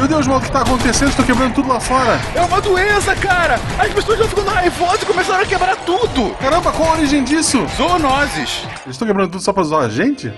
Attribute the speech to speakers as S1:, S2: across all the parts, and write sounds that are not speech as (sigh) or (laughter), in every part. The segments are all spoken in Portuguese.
S1: Meu Deus, mal, o que tá acontecendo? Estou quebrando tudo lá fora.
S2: É uma doença, cara! As pessoas já ficando raivosas e começaram a quebrar tudo!
S1: Caramba, qual a origem disso?
S2: Zoonoses!
S1: Eles estão quebrando tudo só pra zoar a gente?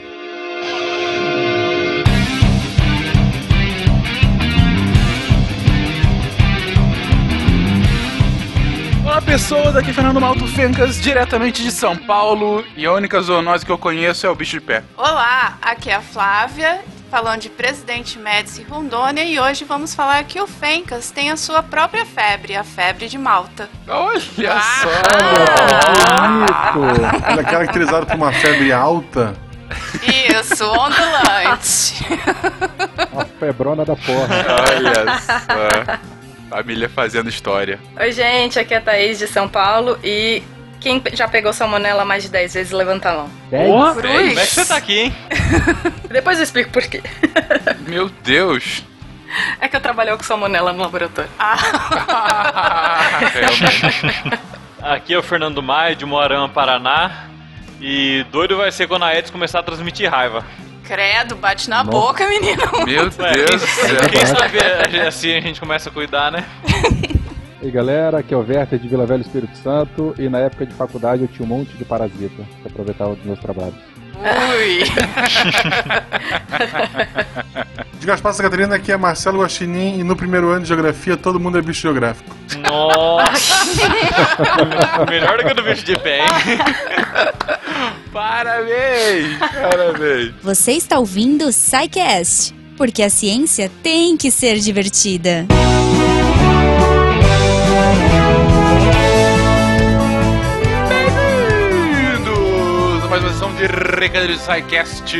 S2: Olá pessoas, aqui é Fernando Malto Fencas, diretamente de São Paulo, e a única zoonose que eu conheço é o bicho de pé.
S3: Olá, aqui é a Flávia, falando de Presidente Médici Rondônia, e hoje vamos falar que o Fencas tem a sua própria febre, a febre de Malta.
S2: Olha só!
S1: Bonito! (laughs) Ele é caracterizado por uma febre alta.
S3: Isso, ondulante. (laughs)
S4: Uma febrona da porra.
S2: Olha só! Família fazendo história.
S5: Oi, gente, aqui é a Thaís de São Paulo e quem já pegou salmonela mais de 10 vezes, levanta a mão.
S3: Cruz.
S6: Como é que você tá aqui, hein? (laughs)
S5: Depois eu explico por quê. (laughs)
S2: Meu Deus!
S5: É que eu trabalhei com salmonela no laboratório. (laughs)
S2: Realmente.
S6: Aqui é o Fernando Maia, de Moarama, Paraná. E doido vai ser quando a Edson começar a transmitir raiva.
S3: Credo, bate na
S4: Nossa.
S3: boca, menino.
S2: Meu Deus do céu.
S6: quem, quem sabe é, assim a gente começa a cuidar, né?
S4: E aí, galera, aqui é o Werther de Vila Velha Espírito Santo. E na época de faculdade eu tinha um monte de parasita que aproveitava dos meus trabalhos.
S3: Ui. (laughs)
S1: De Gaspar Santa Catarina, aqui é Marcelo Guaxinim e no primeiro ano de Geografia todo mundo é bicho geográfico.
S6: Nossa! (laughs) Melhor do que do bicho de pé, hein? (laughs)
S2: Parabéns! Parabéns!
S7: Você está ouvindo o SciCast, porque a ciência tem que ser divertida.
S2: Bem-vindos mais uma edição de Recadilho SciCast.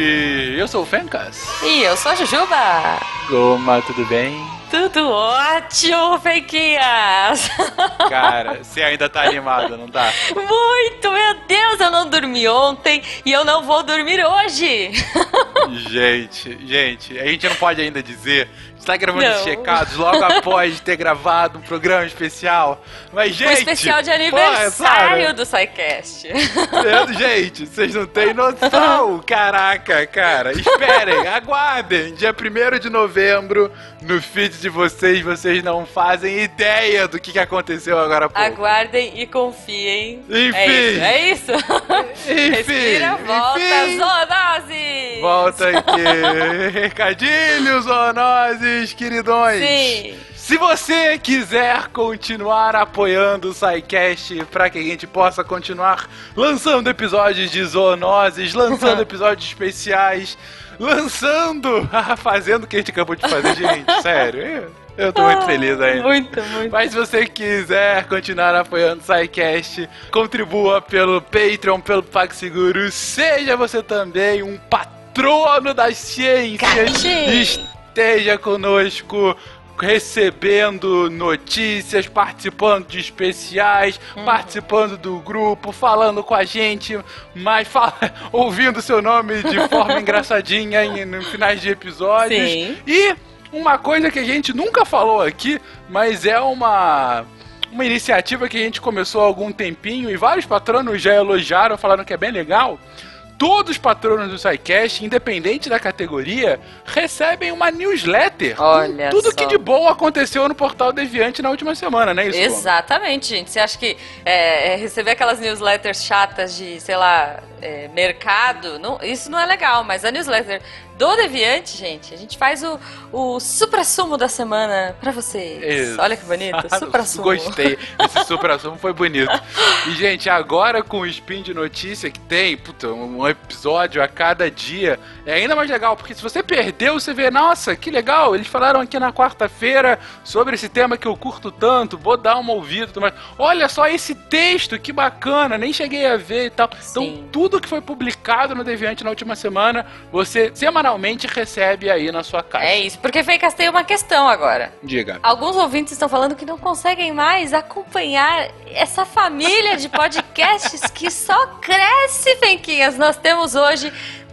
S2: Eu sou o Fencas.
S8: E eu sou a Jujuba.
S2: Goma, tudo bem?
S8: Tudo ótimo, Feiquinhas. (laughs)
S2: Cara, você ainda tá animado, não tá?
S8: Muito, meu Deus, eu não dormi ontem e eu não vou dormir hoje. (laughs)
S2: Gente, gente, a gente não pode ainda dizer. Está gravando
S8: Não.
S2: esses recados logo após ter gravado um programa especial. Mas, gente.
S8: um especial de
S2: porra,
S8: aniversário
S2: sabe?
S8: do SciCast.
S2: Gente, vocês não têm noção. Caraca, cara. Esperem, aguardem. Dia 1 de novembro, no feed de vocês, vocês não fazem ideia do que aconteceu agora há pouco.
S8: Aguardem e confiem.
S2: Enfim.
S8: É isso, é isso.
S2: Enfim,
S8: Respira, volta,
S2: enfim.
S8: zoonose.
S2: Volta aqui. Recadilhos, zoonoses, queridões.
S8: Sim.
S2: Se você quiser continuar apoiando o SciCast para que a gente possa continuar lançando episódios de zoonoses, lançando (laughs) episódios especiais, lançando, (laughs) fazendo o que a gente acabou de fazer, gente, (laughs) sério, eu, tô muito feliz ainda.
S8: Muito, muito.
S2: Mas se você quiser continuar apoiando o SciCast, contribua pelo Patreon, pelo PagSeguro, seja você também um patrono das ciências.
S8: Gatinho.
S2: Esteja conosco recebendo notícias, participando de especiais,
S8: Uhum.
S2: participando do grupo, falando com a gente, mas fala, (laughs) ouvindo seu nome de forma (laughs) engraçadinha em, no finais de episódios.
S8: Sim.
S2: E uma coisa que a gente nunca falou aqui, mas é uma uma iniciativa que a gente começou há algum tempinho e vários patronos já elogiaram, falaram que é bem legal. Todos os patronos do SciCast, independente da categoria, recebem uma newsletter.
S8: Olha
S2: tudo
S8: só.
S2: que de bom aconteceu no Portal Deviante na última semana, né? Isso?
S8: Exatamente, gente. Você acha que é, é, receber aquelas newsletters chatas de, sei lá, é, mercado, não- isso não é legal, mas a newsletter do Deviante, gente, a gente faz o, o supra-sumo da semana pra vocês.
S2: Isso.
S8: Olha que bonito, supra-sumo.
S2: Gostei. Esse supra-sumo foi bonito. E, gente, agora com o spin de notícia que tem, puta, um episódio a cada dia, é ainda mais legal, porque se você perdeu, você vê, nossa, que legal, eles falaram aqui na quarta-feira sobre esse tema que eu curto tanto, vou dar uma ouvida, mais. olha só esse texto, que bacana, nem cheguei a ver e tal. Então,
S8: Sim.
S2: tudo que foi publicado no Deviante na última semana, você semanalmente recebe aí na sua caixa.
S8: É isso, porque Feicas tem uma questão agora.
S2: Diga.
S8: Alguns ouvintes estão falando que não conseguem mais acompanhar essa família de podcasts que só cresce, Fenquinhas. Nós temos hoje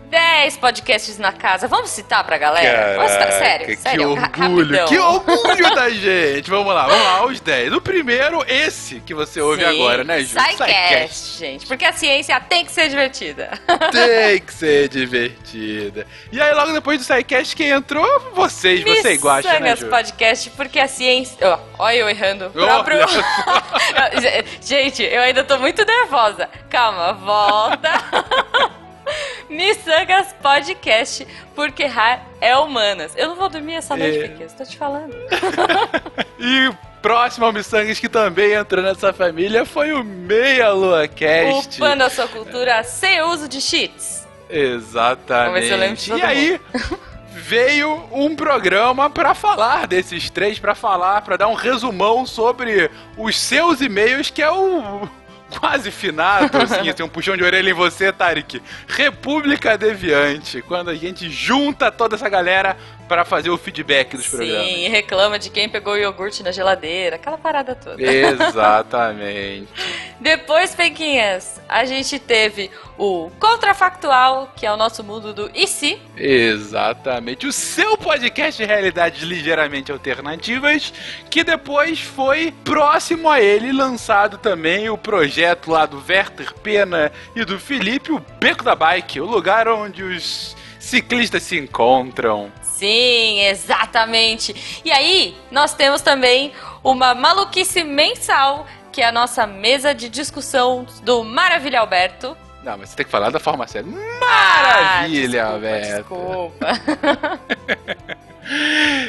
S8: 10 podcasts na casa. Vamos citar pra galera? Vamos citar, sério,
S2: que
S8: sério,
S2: orgulho,
S8: rapidão.
S2: que orgulho da gente. Vamos lá, vamos lá, os 10. O primeiro, esse que você ouve
S8: Sim,
S2: agora, né, Ju?
S8: SciCast, gente. Porque a ciência tem que ser divertida. (laughs)
S2: Tem que ser divertida. E aí, logo depois do SciCast, quem entrou? Vocês, você igual, né, Ju?
S8: Podcast, porque a ciência... Ó, olha eu errando. O
S2: Olha
S8: próprio... (laughs) gente, eu ainda tô muito nervosa. Calma, volta. (laughs) Missangas Podcast, porque Ra é humanas. Eu não vou dormir essa noite,
S2: É.
S8: Piquet, tô te falando. (laughs)
S2: E próximo ao Missangas que também entrou nessa família foi o Meia Lua Cast.
S8: Upando a sua cultura sem uso de cheats.
S2: Exatamente. E aí (laughs) veio um programa pra falar desses três, pra falar, pra dar um resumão sobre os seus e-mails, que é o quase finado, (laughs) assim, tem um puxão de orelha em você, Tarek. República Deviante, quando a gente junta toda essa galera pra fazer o feedback dos programas.
S8: Sim, reclama de quem pegou o iogurte na geladeira, aquela parada toda.
S2: Exatamente. (laughs)
S8: Depois, Pequinhas, a gente teve o Contrafactual, que é o nosso mundo do e se.
S2: Exatamente. O seu podcast de realidades ligeiramente alternativas, que depois foi próximo a ele lançado também o projeto lá do Werther Pena e do Felipe, o Beco da Bike, o lugar onde os ciclistas se encontram.
S8: Sim, exatamente. E aí, nós temos também uma maluquice mensal, que é a nossa mesa de discussão do Maravilha Alberto.
S2: Não, mas você tem que falar da forma séria.
S8: Ah,
S2: Maravilha,
S8: desculpa,
S2: Beto.
S8: Desculpa. (laughs)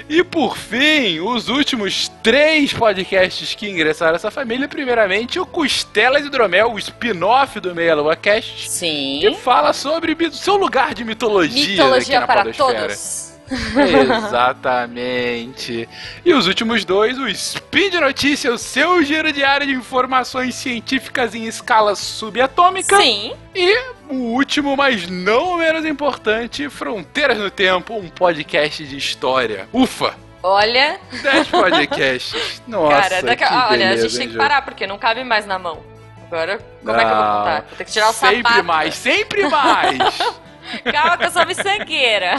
S2: E por fim, os últimos três podcasts que ingressaram nessa família, primeiramente o Costelas Hidromel, o spin-off do Meia Lua Cast, que
S8: Sim.
S2: fala sobre o seu lugar de mitologia,
S8: Mitologia para
S2: podosfera.
S8: todos.
S2: Exatamente. E os últimos dois, o Speed Notícia, o seu giro diário de informações científicas em escala subatômica.
S8: Sim.
S2: E o último, mas não menos importante, Fronteiras no Tempo, um podcast de história. Ufa!
S8: Olha,
S2: 10 podcasts. (laughs) Nossa,
S8: cara, daqui,
S2: que
S8: olha, a gente tem que parar, porque não cabe mais na mão. Agora, como é que eu vou
S2: Não.
S8: contar? Vou ter que tirar o
S2: Sempre
S8: sapato.
S2: mais, sempre mais! (laughs)
S8: Calma que eu sou miçangueira.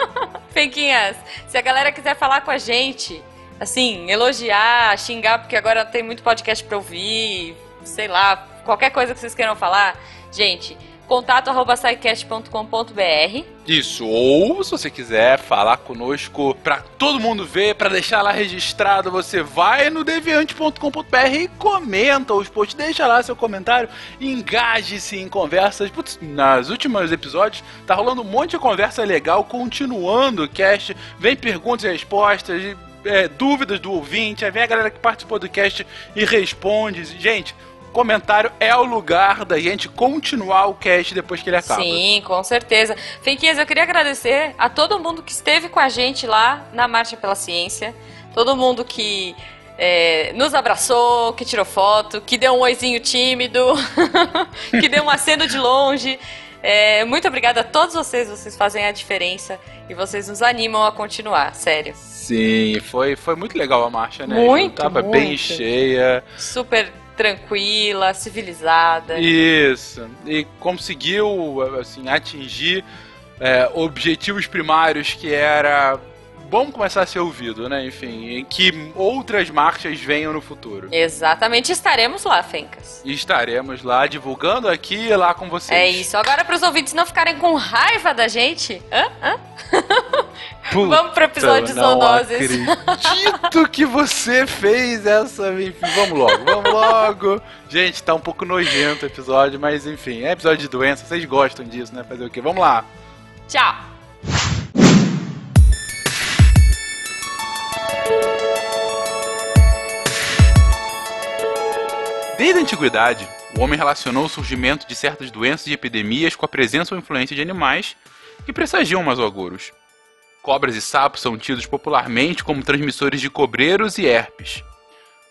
S8: (laughs) Fenquinhas, se a galera quiser falar com a gente, assim, elogiar, xingar, porque agora tem muito podcast pra ouvir, sei lá, qualquer coisa que vocês queiram falar, gente, contato arroba scicast.com.br.
S2: Isso, ou se você quiser falar conosco pra todo mundo ver, pra deixar lá registrado, você vai no deviante.com.br e comenta os posts, deixa lá seu comentário, engaje-se em conversas. Putz, nas últimos episódios tá rolando um monte de conversa legal, continuando o cast, vem perguntas e respostas, é, dúvidas do ouvinte, aí vem a galera que participou do cast e responde. Gente, comentário é o lugar da gente continuar o cast depois que ele acaba.
S8: Sim, com certeza. Fenquinhas, eu queria agradecer a todo mundo que esteve com a gente lá na Marcha pela Ciência, todo mundo que é, nos abraçou, que tirou foto, que deu um oizinho tímido, (laughs) que deu um aceno de longe. É, muito obrigada a todos vocês, vocês fazem a diferença e vocês nos animam a continuar, sério.
S2: Sim, foi, foi muito legal a marcha, né?
S8: Muito,
S2: Tava bem
S8: muito.
S2: cheia.
S8: Super tranquila, civilizada.
S2: Isso. E conseguiu, assim, atingir é, objetivos primários que era bom começar a ser ouvido, né? Enfim, em que outras marchas venham no futuro.
S8: Exatamente, estaremos lá, Fencas.
S2: Estaremos lá divulgando aqui e lá com vocês.
S8: É isso. Agora, para os ouvintes não ficarem com raiva da gente, hã? Hã? (laughs)
S2: Puta,
S8: Vamos pro episódio
S2: não
S8: zoonoses.
S2: acredito que você fez essa. Enfim, vamos logo, vamos logo. Gente, tá um pouco nojento o episódio, mas enfim, é episódio de doença, vocês gostam disso, né? Fazer o quê? Vamos lá.
S8: Tchau.
S2: Desde a antiguidade, o homem relacionou o surgimento de certas doenças e epidemias com a presença ou influência de animais que pressagiam mais augúros. Cobras e sapos são tidos popularmente como transmissores de cobreiros e herpes.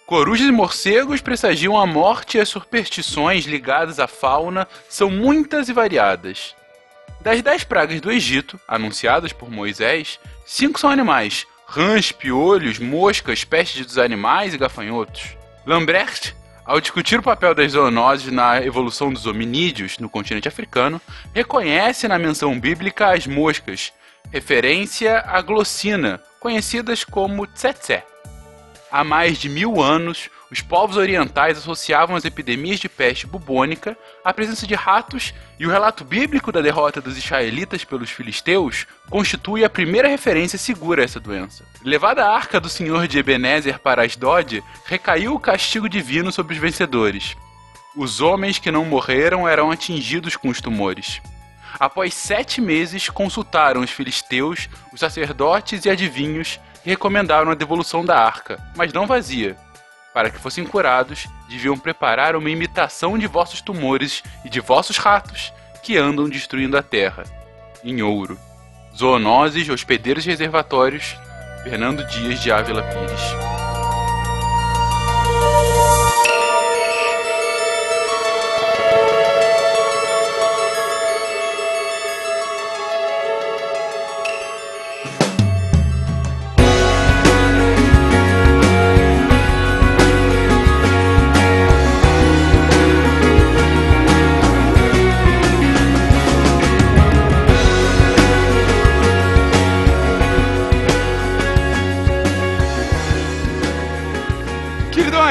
S2: Corujas e morcegos pressagiam a morte e as superstições ligadas à fauna são muitas e variadas. Das dez pragas do Egito, anunciadas por Moisés, cinco são animais: rãs, piolhos, moscas, pestes dos animais e gafanhotos. Lambert ao discutir o papel das zoonoses na evolução dos hominídeos no continente africano, reconhece na menção bíblica as moscas, referência à glossina, conhecidas como tsetse. Há mais de mil anos, os povos orientais associavam as epidemias de peste bubônica à presença de ratos, e o relato bíblico da derrota dos israelitas pelos filisteus constitui a primeira referência segura a essa doença. Levada a arca do senhor de Ebenezer para Asdod, recaiu o castigo divino sobre os vencedores. Os homens que não morreram eram atingidos com os tumores. Após sete meses, consultaram os filisteus, os sacerdotes e adivinhos e recomendaram a devolução da arca, mas não vazia. Para que fossem curados, deviam preparar uma imitação de vossos tumores e de vossos ratos, que andam destruindo a terra, em ouro. Zoonoses, hospedeiros reservatórios, Fernando Dias de Ávila Pires.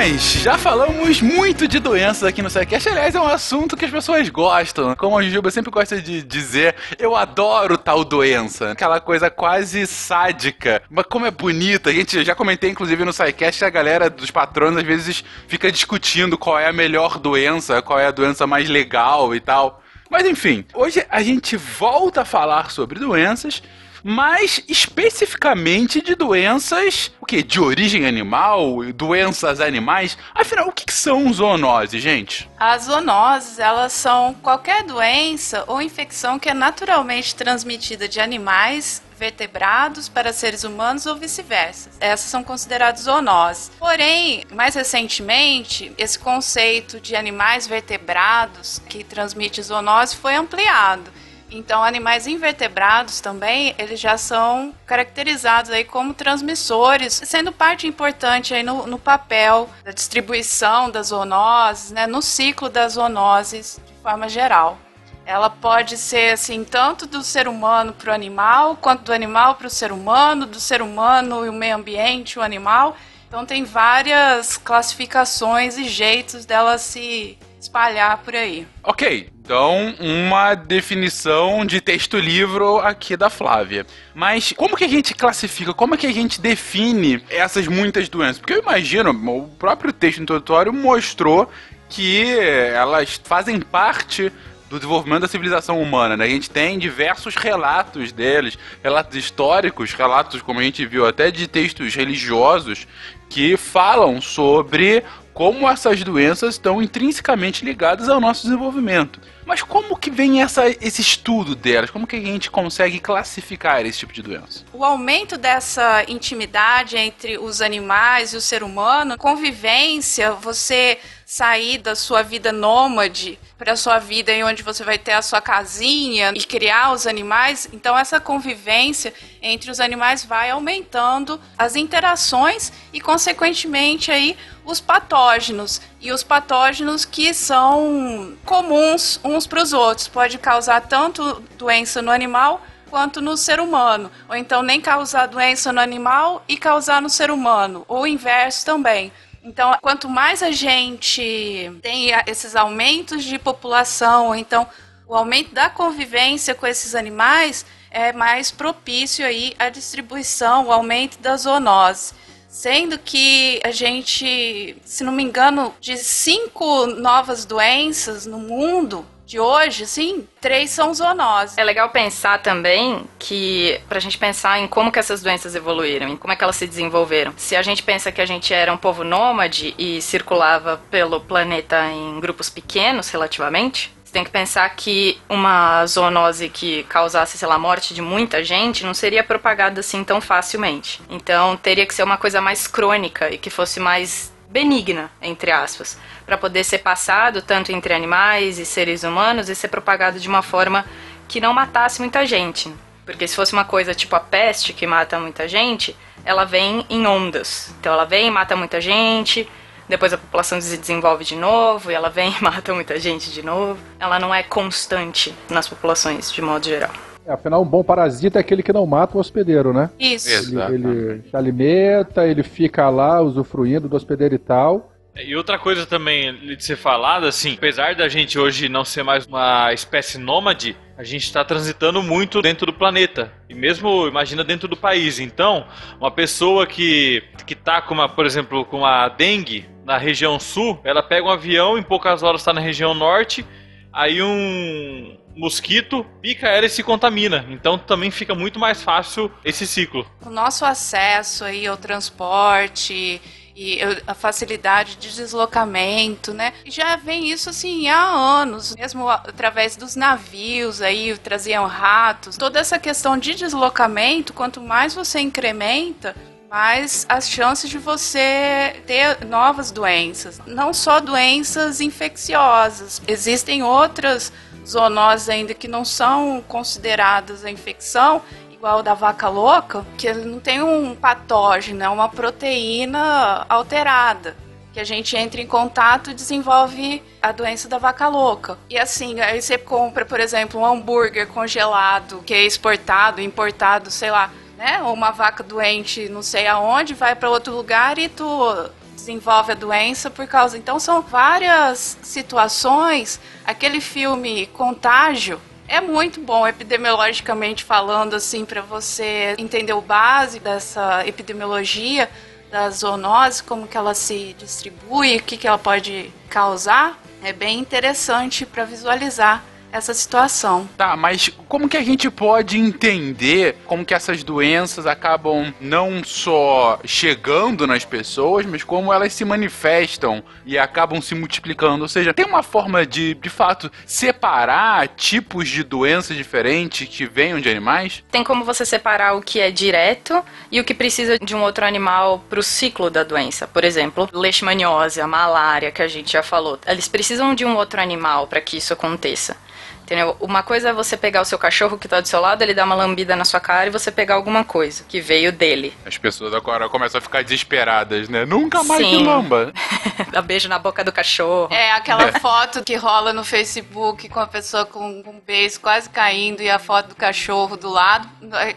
S2: Queridões, já falamos muito de doenças aqui no SciCast. Aliás, é um assunto que as pessoas gostam. Como a Jujuba sempre gosta de dizer, eu adoro tal doença. Aquela coisa quase sádica. Mas como é bonita. A gente já comentei, inclusive, no SciCast, a galera dos patronos às vezes fica discutindo qual é a melhor doença, qual é a doença mais legal e tal. Mas enfim, hoje a gente volta a falar sobre doenças mas especificamente de doenças, o que? De origem animal, doenças animais. Afinal, o que, que são zoonoses, gente?
S3: As zoonoses, elas são qualquer doença ou infecção que é naturalmente transmitida de animais vertebrados para seres humanos ou vice-versa. Essas são consideradas zoonoses. Porém, mais recentemente, esse conceito de animais vertebrados que transmite zoonose foi ampliado. Então, animais invertebrados também, eles já são caracterizados aí como transmissores, sendo parte importante aí no, no papel da distribuição das zoonoses, né, no ciclo das zoonoses de forma geral. Ela pode ser assim tanto do ser humano para o animal, quanto do animal para o ser humano, do ser humano e o meio ambiente, o animal. Então tem várias classificações e jeitos dela se espalhar por aí.
S2: Ok, então uma definição de texto-livro aqui da Flávia. Mas como que a gente classifica, como que a gente define essas muitas doenças? Porque eu imagino, o próprio texto introdutório mostrou que elas fazem parte do desenvolvimento da civilização humana, né? A gente tem diversos relatos deles, relatos históricos, relatos, como a gente viu, até de textos religiosos, que falam sobre como essas doenças estão intrinsecamente ligadas ao nosso desenvolvimento. Mas como que vem essa, esse estudo delas? Como que a gente consegue classificar esse tipo de doença?
S3: O aumento dessa intimidade entre os animais e o ser humano, convivência, você sair da sua vida nômade para a sua vida em onde você vai ter a sua casinha e criar os animais. Então essa convivência entre os animais vai aumentando as interações e consequentemente aí os patógenos e os patógenos que são comuns uns para os outros. Pode causar tanto doença no animal quanto no ser humano, ou então nem causar doença no animal e causar no ser humano, ou o inverso também. Então, quanto mais a gente tem esses aumentos de população, então o aumento da convivência com esses animais, é mais propício aí a distribuição, o aumento da zoonose. Sendo que a gente, se não me engano, de cinco novas doenças no mundo, de hoje, sim, três são zoonoses.
S5: É legal pensar também que, pra gente pensar em como que essas doenças evoluíram, em como é que elas se desenvolveram. Se a gente pensa que a gente era um povo nômade e circulava pelo planeta em grupos pequenos, relativamente, tem que pensar que uma zoonose que causasse, sei lá, a morte de muita gente não seria propagada assim tão facilmente. Então teria que ser uma coisa mais crônica e que fosse mais benigna, entre aspas, para poder ser passado tanto entre animais e seres humanos e ser propagado de uma forma que não matasse muita gente. Porque se fosse uma coisa tipo a peste que mata muita gente, ela vem em ondas. Então ela vem, mata muita gente, depois a população se desenvolve de novo e ela vem e (laughs) mata muita gente de novo. Ela não é constante nas populações, de modo geral.
S4: É, afinal, um bom parasita é aquele que não mata o hospedeiro, né?
S3: Isso.
S2: Isso.
S4: Ele, ele se alimenta, ele fica lá usufruindo do hospedeiro e tal.
S6: E outra coisa também de ser falada, assim, apesar da gente hoje não ser mais uma espécie nômade, a gente está transitando muito dentro do planeta. E mesmo, imagina, dentro do país. Então, uma pessoa que, que tá com uma, por exemplo, com a dengue na região sul, ela pega um avião, em poucas horas está na região norte, aí um mosquito pica ela e se contamina. Então também fica muito mais fácil esse ciclo.
S3: O nosso acesso aí ao transporte e a facilidade de deslocamento, né? Já vem isso assim há anos, mesmo através dos navios aí traziam ratos. Toda essa questão de deslocamento, quanto mais você incrementa, mais as chances de você ter novas doenças, não só doenças infecciosas. Existem outras zoonoses ainda que não são consideradas a infecção, igual da vaca louca, que ele não tem um patógeno, é uma proteína alterada. Que a gente entra em contato e desenvolve a doença da vaca louca. E assim, aí você compra, por exemplo, um hambúrguer congelado que é exportado, importado, sei lá, né? Ou uma vaca doente, não sei aonde, vai para outro lugar e tu desenvolve a doença por causa. Então são várias situações. Aquele filme Contágio é muito bom epidemiologicamente falando assim para você entender o básico dessa epidemiologia da zoonose, como que ela se distribui, o que que ela pode causar. É bem interessante para visualizar essa situação.
S2: Tá, mas como que a gente pode entender como que essas doenças acabam não só chegando nas pessoas, mas como elas se manifestam e acabam se multiplicando? Ou seja, tem uma forma de, de fato, separar tipos de doenças diferentes que venham de animais?
S5: Tem como você separar o que é direto e o que precisa de um outro animal para o ciclo da doença. Por exemplo, leishmaniose, a malária que a gente já falou. Eles precisam de um outro animal para que isso aconteça. Entendeu? Uma coisa é você pegar o seu cachorro que tá do seu lado, ele dá uma lambida na sua cara e você pegar alguma coisa que veio dele.
S2: As pessoas agora começam a ficar desesperadas, né? Nunca mais
S5: Sim.
S2: me lamba. (laughs)
S5: Dá beijo na boca do cachorro.
S3: É aquela foto que rola no Facebook com a pessoa com um beijo quase caindo e a foto do cachorro do lado.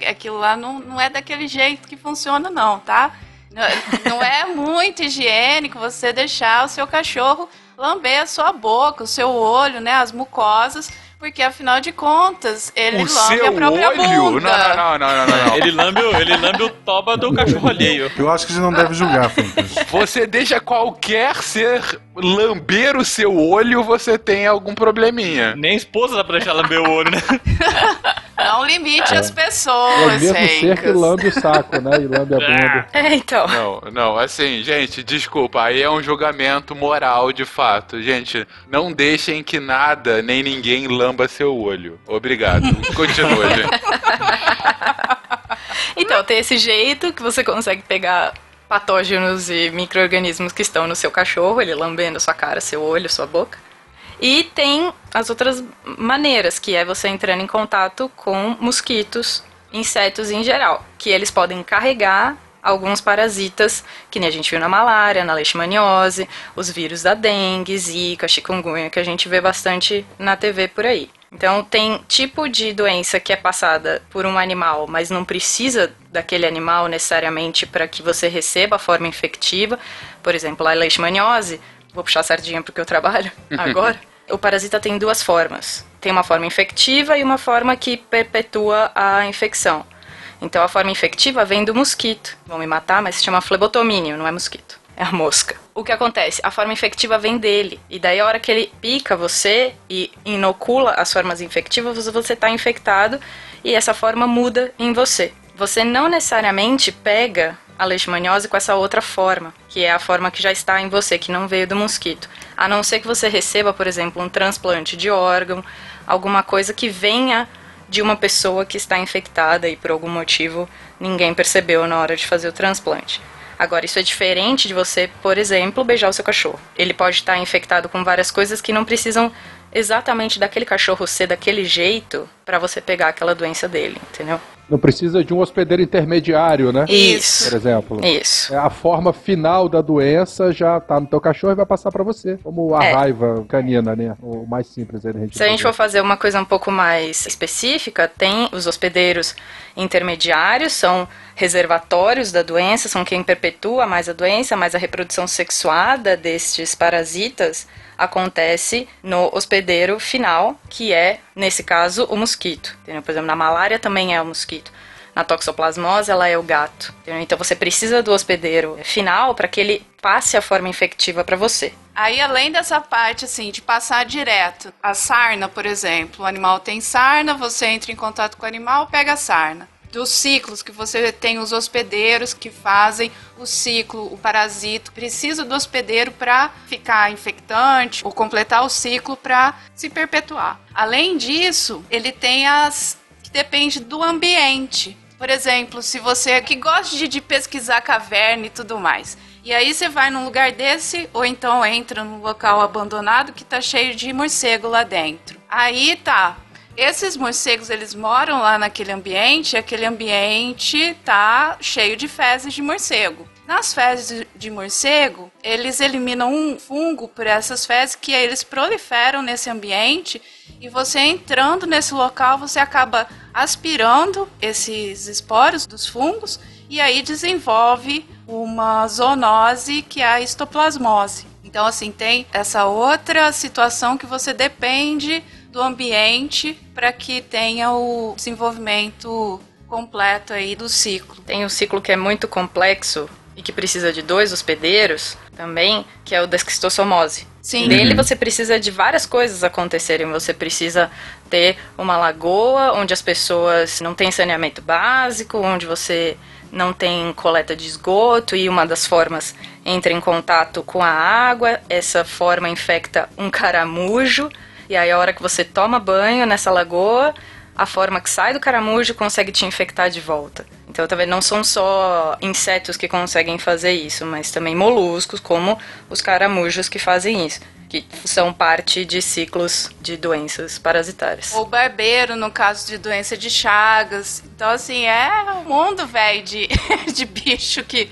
S3: Aquilo lá não, não é daquele jeito que funciona, não, tá? Não- Não é muito higiênico você deixar o seu cachorro lamber a sua boca, o seu olho, né? As mucosas, porque afinal de contas ele
S2: o
S3: lambe
S2: seu
S3: a própria
S2: olho?
S3: bunda.
S2: Não, não, não, não, não, não.
S6: Ele lambe, o- ele lambe o toba do cachorro alheio.
S1: Eu acho que a gente não deve julgar, Fencas.
S2: Você deixa qualquer ser lamber o seu olho, você tem algum probleminha.
S6: Nem a esposa dá pra deixar lamber o olho, né? (laughs)
S3: Não limite as
S4: É o
S3: pessoas,
S4: mesmo ser que lambe o saco, né? E lambe a bunda.
S5: É, então.
S2: Não, não, assim, gente, desculpa, aí é um julgamento moral de fato. Gente, não deixem que nada nem ninguém lamba seu olho. Obrigado. Continua, (laughs) gente.
S5: Então, tem esse jeito que você consegue pegar patógenos e micro-organismos que estão no seu cachorro, ele lambendo sua cara, seu olho, sua boca. E tem as outras maneiras, que é você entrando em contato com mosquitos, insetos em geral, que eles podem carregar alguns parasitas, que nem a gente viu na malária, na leishmaniose, os vírus da dengue, zika, chikungunya, que a gente vê bastante na TV por aí. Então, tem tipo de doença que é passada por um animal, mas não precisa daquele animal necessariamente para que você receba a forma infectiva. Por exemplo, a leishmaniose, vou puxar a sardinha porque eu trabalho (laughs) agora. O parasita tem duas formas. Tem uma forma infectiva e uma forma que perpetua a infecção. Então, a forma infectiva vem do mosquito. Vão me matar, mas se chama flebotomínio, não é mosquito. É a mosca. O que acontece? A forma infectiva vem dele. E daí, a hora que ele pica você e inocula as formas infectivas, você está infectado e essa forma muda em você. Você não necessariamente pega a leishmaniose com essa outra forma, que é a forma que já está em você, que não veio do mosquito. A não ser que você receba, por exemplo, um transplante de órgão, alguma coisa que venha de uma pessoa que está infectada e por algum motivo ninguém percebeu na hora de fazer o transplante. Agora, isso é diferente de você, por exemplo, beijar o seu cachorro. Ele pode estar infectado com várias coisas que não precisam exatamente daquele cachorro ser daquele jeito para você pegar aquela doença dele, entendeu?
S4: Não precisa de um hospedeiro intermediário, né?
S5: Isso.
S4: Por exemplo.
S5: Isso.
S4: É, A forma final da doença já tá no teu cachorro e vai passar pra você. Como a
S5: É.
S4: raiva canina, né? O mais simples aí da gente
S5: Se a gente for fazer uma coisa um pouco mais específica, tem os hospedeiros intermediários, são reservatórios da doença, são quem perpetua mais a doença, mas a reprodução sexuada destes parasitas acontece no hospedeiro final, que é, nesse caso, o mosquito. Entendeu? Por exemplo, na malária também é o mosquito. Na toxoplasmose, ela é o gato. entendeu? Então você precisa do hospedeiro final para que ele passe a forma infectiva para você.
S3: Aí, além dessa parte, assim, de passar direto, a sarna, por exemplo, o animal tem sarna, você entra em contato com o animal, pega a sarna. Dos ciclos que você tem os hospedeiros que fazem o ciclo, o parasito precisa do hospedeiro para ficar infectante ou completar o ciclo para se perpetuar. Além disso, ele tem as que depende do ambiente. Por exemplo, se você que gosta de, de pesquisar caverna e tudo mais, e aí você vai num lugar desse, ou então entra num local abandonado que tá cheio de morcego lá dentro. Aí tá. Esses morcegos, eles moram lá naquele ambiente, e aquele ambiente tá cheio de fezes de morcego. Nas fezes de- morcego, eles eliminam um fungo por essas fezes que eles proliferam nesse ambiente e você entrando nesse local, você acaba aspirando esses esporos dos fungos e aí desenvolve uma zoonose que é a histoplasmose. Então, assim, tem essa outra situação que você depende do ambiente para que tenha o desenvolvimento completo aí do ciclo.
S5: Tem um ciclo que é muito complexo e que precisa de dois hospedeiros também, que é o da esquistossomose.
S3: Sim.
S5: Nele você precisa de várias coisas acontecerem. Você precisa ter uma lagoa onde as pessoas não têm saneamento básico, onde você não tem coleta de esgoto e uma das formas entra em contato com a água. Essa forma infecta um caramujo e aí a hora que você toma banho nessa lagoa, a forma que sai do caramujo consegue te infectar de volta. Então, também não são só insetos que conseguem fazer isso, mas também moluscos, como os caramujos que fazem isso, que são parte de ciclos de doenças parasitárias.
S3: Ou barbeiro, no caso de doença de Chagas. Então, assim, é um mundo, velho, de, (laughs) de bicho que,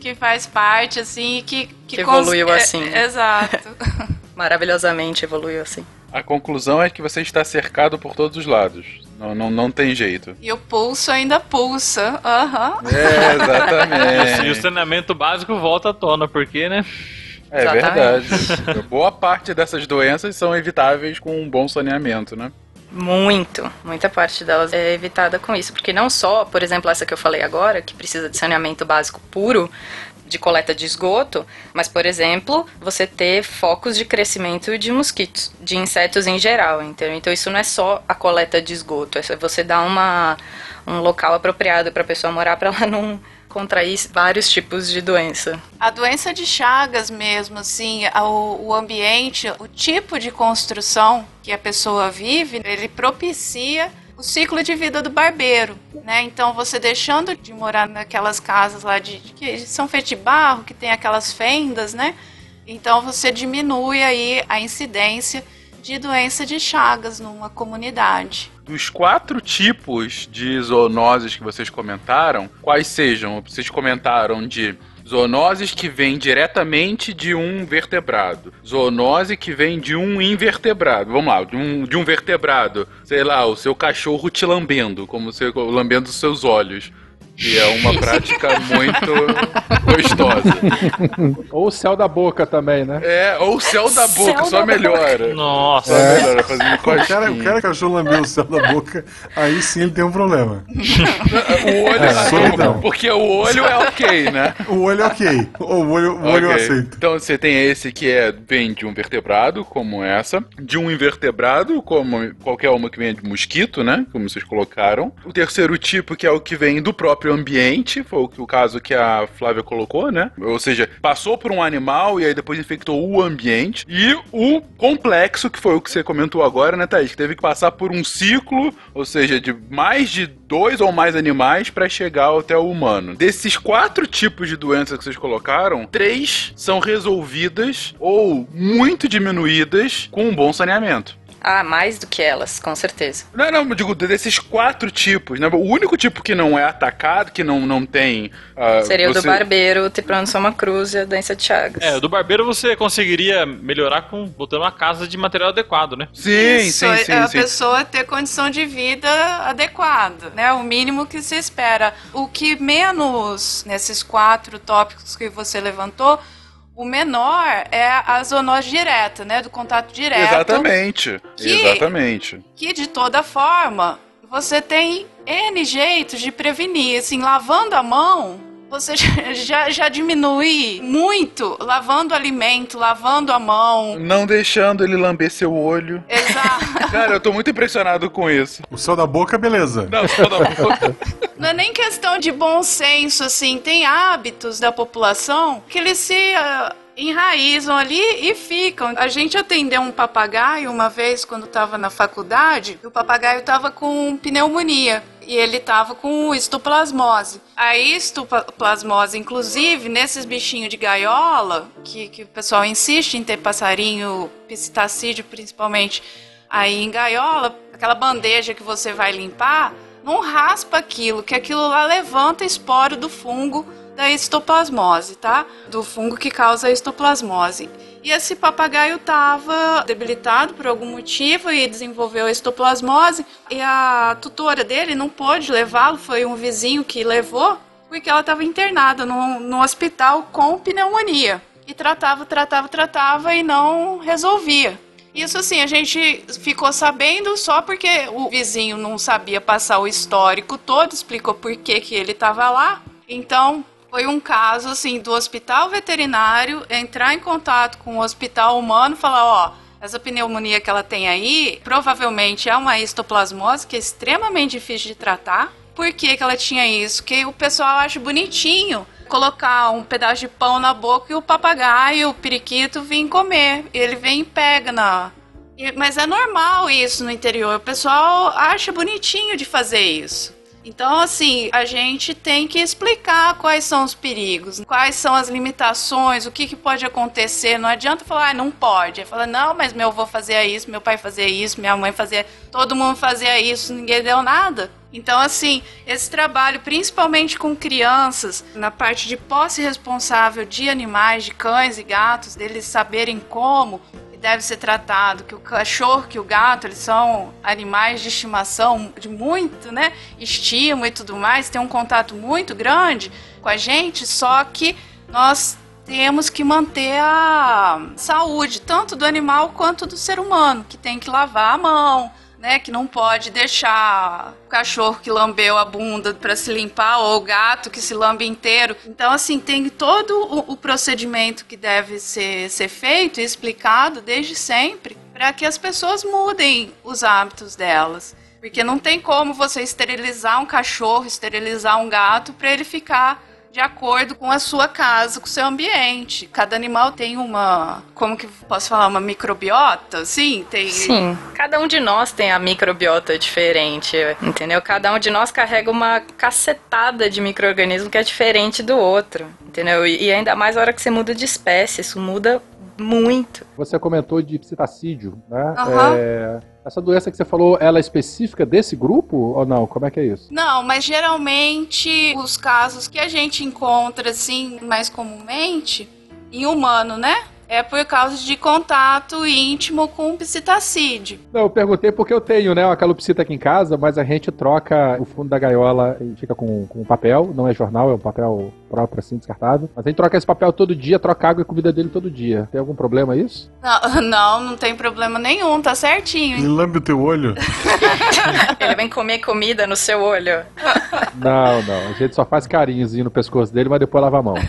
S3: que faz parte, assim, e que...
S5: Que evoluiu
S3: cons-
S5: assim.
S3: É, exato. (laughs)
S5: Maravilhosamente evoluiu assim.
S2: A conclusão é que você está cercado por todos os lados. Não, não, não tem jeito.
S3: E o pulso ainda pulsa. Aham.
S2: É, (laughs)
S6: E o
S2: exatamente.
S6: saneamento básico volta à tona, porque, né?
S2: É verdade. Boa parte dessas doenças são evitáveis com um bom saneamento, né?
S5: Muito, muita parte delas é evitada com isso, porque não só, por exemplo, essa que eu falei agora, que precisa de saneamento básico puro, de coleta de esgoto, mas, por exemplo, você ter focos de crescimento de mosquitos, de insetos em geral, entendeu? Então isso não é só a coleta de esgoto, é você dar uma, um local apropriado para a pessoa morar para ela (laughs) não contrair vários tipos de doença.
S3: A doença de Chagas mesmo, assim, o, o ambiente, o tipo de construção que a pessoa vive, ele propicia o ciclo de vida do barbeiro, né? Então você deixando de morar naquelas casas lá de que são feitas de barro, que tem aquelas fendas, né? Então você diminui aí a incidência de doença de Chagas numa comunidade.
S2: Dos quatro tipos de zoonoses que vocês comentaram, quais sejam? Vocês comentaram de zoonoses que vêm diretamente de um vertebrado, zoonose que vem de um invertebrado. Vamos lá, de um, de um vertebrado, sei lá, o seu cachorro te lambendo, como se lambendo os seus olhos. Que é uma prática muito gostosa.
S4: Ou o céu da boca também, né?
S2: É, ou o céu da boca,
S5: Céu
S2: só
S5: da
S2: melhora.
S6: Nossa.
S2: Só melhora, fazendo
S1: O cara, o cara que achou lamber o céu da boca, aí sim ele tem um problema. (laughs)
S2: O olho
S1: É,
S2: é,
S1: solidão.
S2: porque o olho é ok, né?
S1: O olho é ok. O olho, o olho eu
S2: Ok.
S1: aceito.
S2: Então você tem esse que é vem de um vertebrado, como essa, de um invertebrado, como qualquer uma que vem de mosquito, né? Como vocês colocaram. O terceiro tipo, que é o que vem do próprio ambiente, foi o caso que a Flávia colocou, né? Ou seja, passou por um animal e aí depois infectou o ambiente. E o complexo, que foi o que você comentou agora, né, Thaís? Que teve que passar por um ciclo, ou seja, de mais de dois ou mais animais para chegar até o humano. Desses quatro tipos de doenças que vocês colocaram, três são resolvidas ou muito diminuídas com um bom saneamento.
S5: Ah, mais do que elas, com certeza.
S2: Não, não, eu digo desses quatro tipos, né? O único tipo que não é atacado, que não, não tem. ah,
S5: Seria o do
S2: você-
S5: barbeiro, o Tripanosoma cruz e a doença de Chagas.
S6: É, o do barbeiro você conseguiria melhorar com botando uma casa de material adequado, né?
S2: Sim,
S3: Isso,
S2: sim, sim,
S3: é a
S2: sim.
S3: pessoa ter condição de vida adequada, né? O mínimo que se espera. O que menos nesses quatro tópicos que você levantou, o menor é a zoonose direta, né? Do contato direto.
S2: Exatamente.
S3: Que-
S2: Exatamente.
S3: Que de toda forma você tem N jeitos de prevenir. Assim, lavando a mão, você já, já, diminui muito. Lavando alimento, lavando a mão.
S2: Não deixando ele lamber seu olho.
S3: Exato. (laughs)
S2: Cara, eu tô muito impressionado com isso.
S1: O céu da boca, beleza.
S2: Não, só da boca. (laughs)
S3: Não é nem questão de bom senso, assim. Tem hábitos da população que eles se ah, enraizam ali e ficam. A gente atendeu um papagaio uma vez quando estava na faculdade. O papagaio estava com pneumonia. E ele estava com histoplasmose. A histoplasmose, inclusive, nesses bichinhos de gaiola, que, que o pessoal insiste em ter passarinho, psitacídeo principalmente, aí em gaiola, aquela bandeja que você vai limpar, não raspa aquilo, que aquilo lá levanta esporo do fungo da histoplasmose, tá? Do fungo que causa a histoplasmose. E esse papagaio estava debilitado por algum motivo e desenvolveu a histoplasmose. E a tutora dele não pôde levá-lo, foi um vizinho que levou, porque ela estava internada no, no hospital com pneumonia. E tratava, tratava, tratava e não resolvia. Isso assim, a gente ficou sabendo só porque o vizinho não sabia passar o histórico todo, explicou por que, que ele estava lá. Então, foi um caso assim do hospital veterinário entrar em contato com o hospital humano falar, ó, essa pneumonia que ela tem aí, provavelmente é uma histoplasmose que é extremamente difícil de tratar. Por que, que ela tinha isso? Que o pessoal acha bonitinho colocar um pedaço de pão na boca e o papagaio, o periquito, vir comer. Ele vem e pega na. Mas é normal isso no interior. O pessoal acha bonitinho de fazer isso. Então, assim, a gente tem que explicar quais são os perigos, quais são as limitações, o que, que pode acontecer. Não adianta falar, ah, não pode. Fala, não, mas meu avô fazia isso, meu pai fazia isso, minha mãe fazia. Todo mundo fazia isso, ninguém deu nada. Então, assim, esse trabalho, principalmente com crianças, na parte de posse responsável de animais, de cães e gatos, deles saberem como deve ser tratado, que o cachorro, que o gato, eles são animais de estimação de muito, né, estima e tudo mais, tem um contato muito grande com a gente, só que nós temos que manter a saúde, tanto do animal quanto do ser humano, que tem que lavar a mão, né, que não pode deixar o cachorro que lambeu a bunda para se limpar ou o gato que se lambe inteiro. Então, assim, tem todo o, o procedimento que deve ser, ser feito e explicado desde sempre para que as pessoas mudem os hábitos delas. Porque não tem como você esterilizar um cachorro, esterilizar um gato para ele ficar de acordo com a sua casa, com o seu ambiente. Cada animal tem uma, como que posso falar, uma microbiota, sim, tem
S5: Sim, cada um de nós tem a microbiota diferente, entendeu? Cada um de nós carrega uma cacetada de micro-organismo que é diferente do outro, entendeu? E ainda mais a hora que você muda de espécie, isso muda muito.
S4: Você comentou de psitacídio, né?
S3: Aham.
S4: É, essa doença que você falou, ela é específica desse grupo ou não? Como é que é isso?
S3: Não, mas geralmente os casos que a gente encontra assim mais comumente em humano, né? É por causa de contato íntimo com psitacídio.
S4: Não, eu perguntei porque eu tenho, né, uma calopsita aqui em casa, mas a gente troca o fundo da gaiola e fica com, com papel, não é jornal, é um papel próprio, assim, descartável. Mas a gente troca esse papel todo dia, troca água e comida dele todo dia. Tem algum problema isso?
S3: Não, (laughs) não, não tem problema nenhum, tá certinho.
S1: Ele lambe o teu olho. (laughs)
S5: Ele vem comer comida no seu olho.
S4: Não, não. A gente só faz carinhozinho no pescoço dele, mas depois lava a mão. (laughs)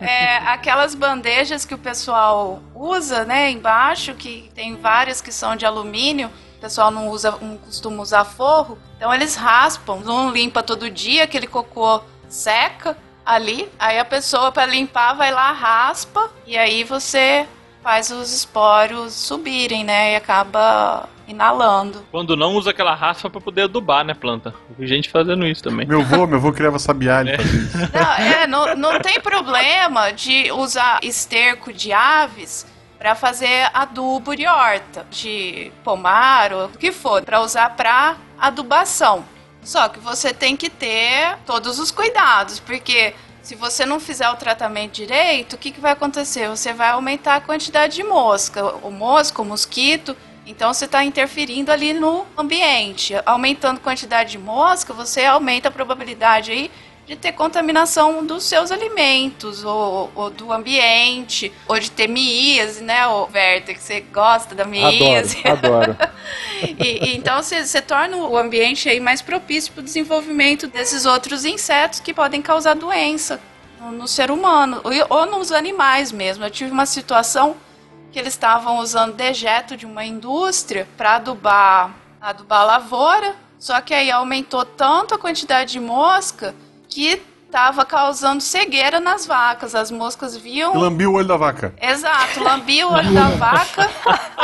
S3: É, aquelas bandejas que o pessoal usa, né, embaixo, que tem várias que são de alumínio, o pessoal não usa, não costuma usar forro, então eles raspam, não limpa todo dia, aquele cocô seca ali, aí a pessoa para limpar vai lá, raspa, e aí você faz os esporos subirem, né, e acaba inalando.
S6: Quando não usa aquela raspa pra poder adubar, né, planta? Tem gente fazendo isso também.
S1: Meu avô, meu avô criava sabiá, ele
S6: É.
S3: Não, é, não, não tem problema de usar esterco de aves para fazer adubo de horta, de pomar ou o que for, para usar para adubação. Só que você tem que ter todos os cuidados, porque se você não fizer o tratamento direito, o que, que vai acontecer? Você vai aumentar a quantidade de mosca, o mosco, o mosquito. Então você está interferindo ali no ambiente. Aumentando a quantidade de mosca, você aumenta a probabilidade aí de ter contaminação dos seus alimentos, ou, ou do ambiente, ou de ter miíase, né, o Werther, que você gosta da miíase.
S4: Adoro, adoro. (laughs)
S3: e, e, então você, você torna o ambiente aí mais propício para o desenvolvimento desses outros insetos que podem causar doença no, no ser humano, ou, ou nos animais mesmo. Eu tive uma situação que eles estavam usando dejeto de uma indústria para adubar, adubar a lavoura, só que aí aumentou tanto a quantidade de mosca que estava causando cegueira nas vacas. As moscas viam.
S1: Lambiu o olho da vaca.
S3: Exato, lambia o olho da vaca,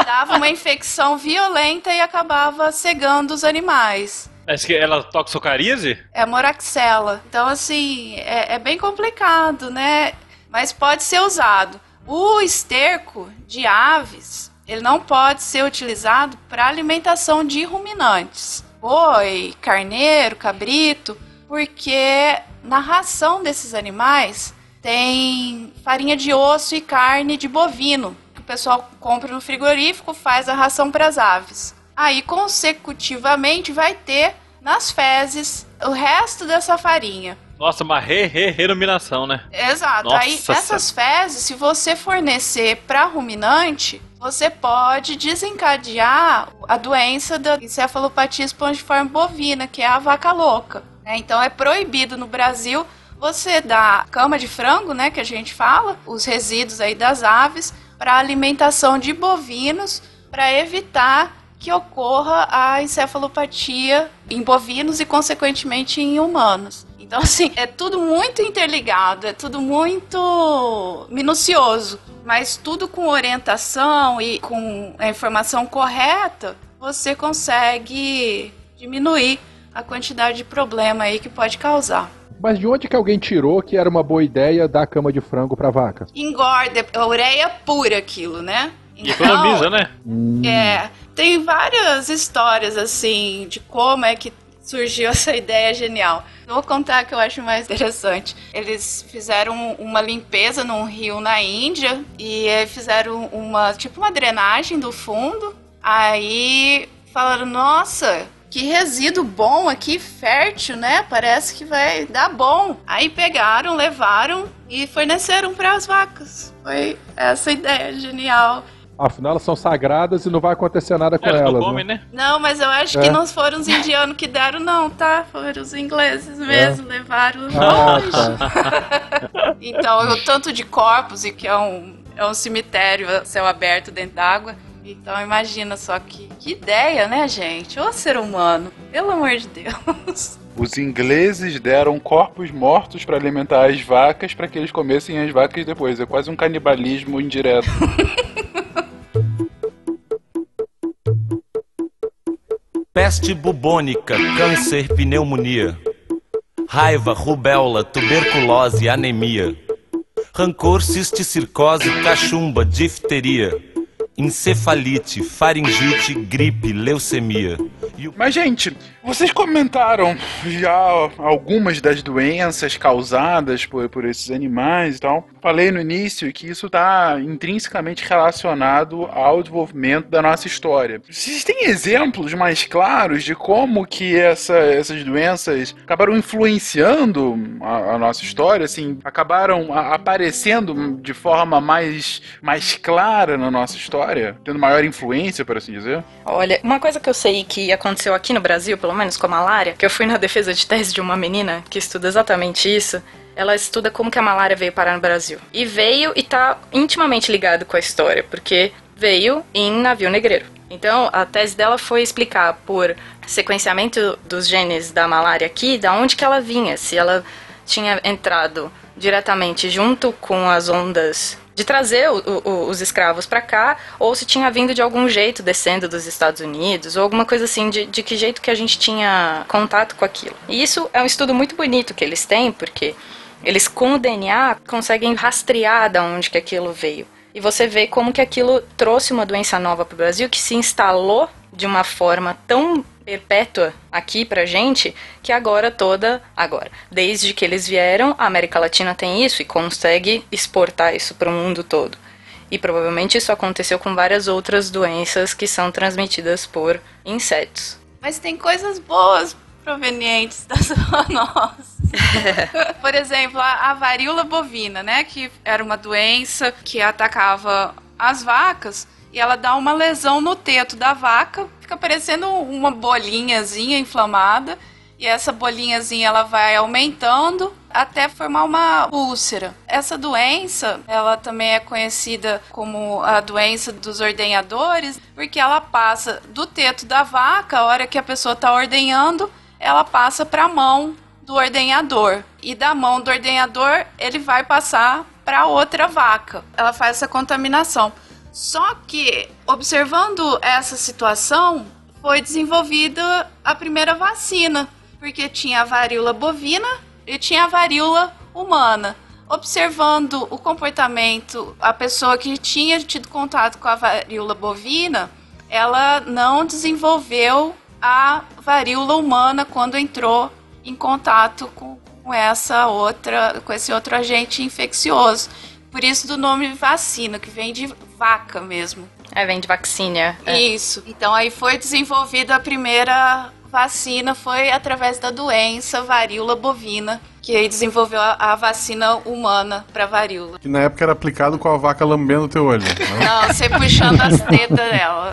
S3: dava uma infecção violenta e acabava cegando os animais.
S6: Mas que ela toxocaríase?
S3: É moraxela. Então, assim, é, é bem complicado, né? Mas pode ser usado. O esterco de aves, ele não pode ser utilizado para alimentação de ruminantes. Boi, carneiro, cabrito, porque na ração desses animais tem farinha de osso e carne de bovino, que o pessoal compra no frigorífico, faz a ração para as aves. Aí, consecutivamente, vai ter nas fezes o resto dessa farinha.
S6: Nossa, uma re, re, renominação, né?
S3: Exato.
S6: Nossa
S3: Aí, essas fezes, se você fornecer para ruminante, você pode desencadear a doença da encefalopatia espongiforme bovina, que é a vaca louca. Né? Então, é proibido no Brasil você dar cama de frango, né, que a gente fala, os resíduos aí das aves, para alimentação de bovinos, para evitar que ocorra a encefalopatia em bovinos e, consequentemente, em humanos. Então, (laughs) assim, é tudo muito interligado, é tudo muito minucioso, mas tudo com orientação e com a informação correta, você consegue diminuir a quantidade de problema aí que pode causar.
S4: Mas de onde que alguém tirou que era uma boa ideia dar cama de frango pra vaca?
S3: Engorda, é ureia pura aquilo, né?
S6: E economiza, né?
S3: É, tem várias histórias assim de como é que surgiu (laughs) essa ideia genial. Vou contar que eu acho mais interessante. Eles fizeram uma limpeza num rio na Índia e eh, fizeram uma tipo uma drenagem do fundo. Aí falaram: "Nossa, que resíduo bom aqui, fértil, né? Parece que vai dar bom". Aí pegaram, levaram e forneceram para as vacas. Foi essa ideia genial.
S4: Afinal, elas são sagradas e não vai acontecer nada com
S6: Elas
S4: elas.
S6: não
S4: né?
S6: comem, né?
S3: Não, mas eu acho
S4: É.
S3: que não foram os indianos que deram, não, tá? Foram os ingleses mesmo, levaram
S4: Ah,
S3: longe.
S4: tá. (laughs)
S3: Então, o tanto de corpos, e que é um, é um cemitério a céu aberto dentro d'água. Então, imagina só que, que ideia, né, gente? Ô ser humano, pelo amor de Deus. (laughs)
S2: Os ingleses deram corpos mortos para alimentar as vacas para que eles comessem as vacas depois. É quase um canibalismo indireto. (laughs)
S9: Peste bubônica, câncer, pneumonia. Raiva, rubéola, tuberculose, anemia. Rancor, cisticircose, cachumba, difteria. Encefalite, faringite, gripe, leucemia.
S2: Mas, gente, vocês comentaram já algumas das doenças causadas por, por esses animais e tal. Falei no início que isso está intrinsecamente relacionado ao desenvolvimento da nossa história. Vocês têm exemplos mais claros de como que essa- essas doenças acabaram influenciando a, a nossa história, assim, acabaram a- aparecendo de forma mais, mais clara na nossa história, tendo maior influência, por assim dizer?
S5: Olha, uma coisa que eu sei que aconteceu aqui no Brasil, pelo menos com a malária, que eu fui na defesa de tese de uma menina que estuda exatamente isso. Ela estuda como que a malária veio parar no Brasil. E veio e tá intimamente ligado com a história, porque veio em navio negreiro. Então, a tese dela foi explicar por sequenciamento dos genes da malária aqui, da onde que ela vinha, se ela tinha entrado diretamente junto com as ondas de trazer o- o- os escravos para cá, ou se tinha vindo de algum jeito descendo dos Estados Unidos, ou alguma coisa assim, de, de que jeito que a gente tinha contato com aquilo. E isso é um estudo muito bonito que eles têm, porque eles com o DNA conseguem rastrear da onde que aquilo veio. E você vê como que aquilo trouxe uma doença nova para o Brasil que se instalou de uma forma tão perpétua aqui pra gente que agora toda agora desde que eles vieram a América Latina tem isso e consegue exportar isso para o mundo todo e provavelmente isso aconteceu com várias outras doenças que são transmitidas por insetos
S3: Mas tem coisas boas provenientes (laughs) da zoonose. (laughs) Por exemplo, a, a varíola bovina, né? Que era uma doença que atacava as vacas e ela dá uma lesão no teto da vaca, fica parecendo uma bolinhazinha inflamada. E essa bolinhazinha ela vai aumentando até formar uma úlcera. Essa doença, ela também é conhecida como a doença dos ordenhadores, porque ela passa do teto da vaca, a hora que a pessoa está ordenhando, ela passa para a mão do ordenhador. E da mão do ordenhador, ele vai passar para outra vaca. Ela faz essa contaminação. Só que, observando essa situação, foi desenvolvida a primeira vacina, porque tinha a varíola bovina e tinha a varíola humana. Observando o comportamento, a pessoa que tinha tido contato com a varíola bovina, ela não desenvolveu a varíola humana quando entrou em contato com, com essa outra, com esse outro agente infeccioso. Por isso do nome vacina, que vem de vaca mesmo.
S5: é vem de vacina é.
S3: Isso. Então aí foi desenvolvida a primeira vacina, foi através da doença varíola bovina, que aí desenvolveu a, a vacina humana para varíola.
S1: Que na época era aplicado com a vaca lambendo o teu olho. né? (laughs)
S3: Não, você puxando as tetas dela.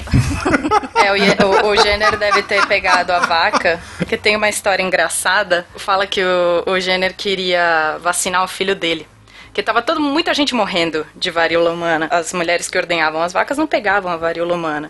S5: É, o, o, o Jenner deve ter pegado a vaca, que tem uma história engraçada. Fala que o, o Jenner queria vacinar o filho dele. Porque tava todo, muita gente morrendo de varíola humana. As mulheres que ordenhavam as vacas não pegavam a varíola humana.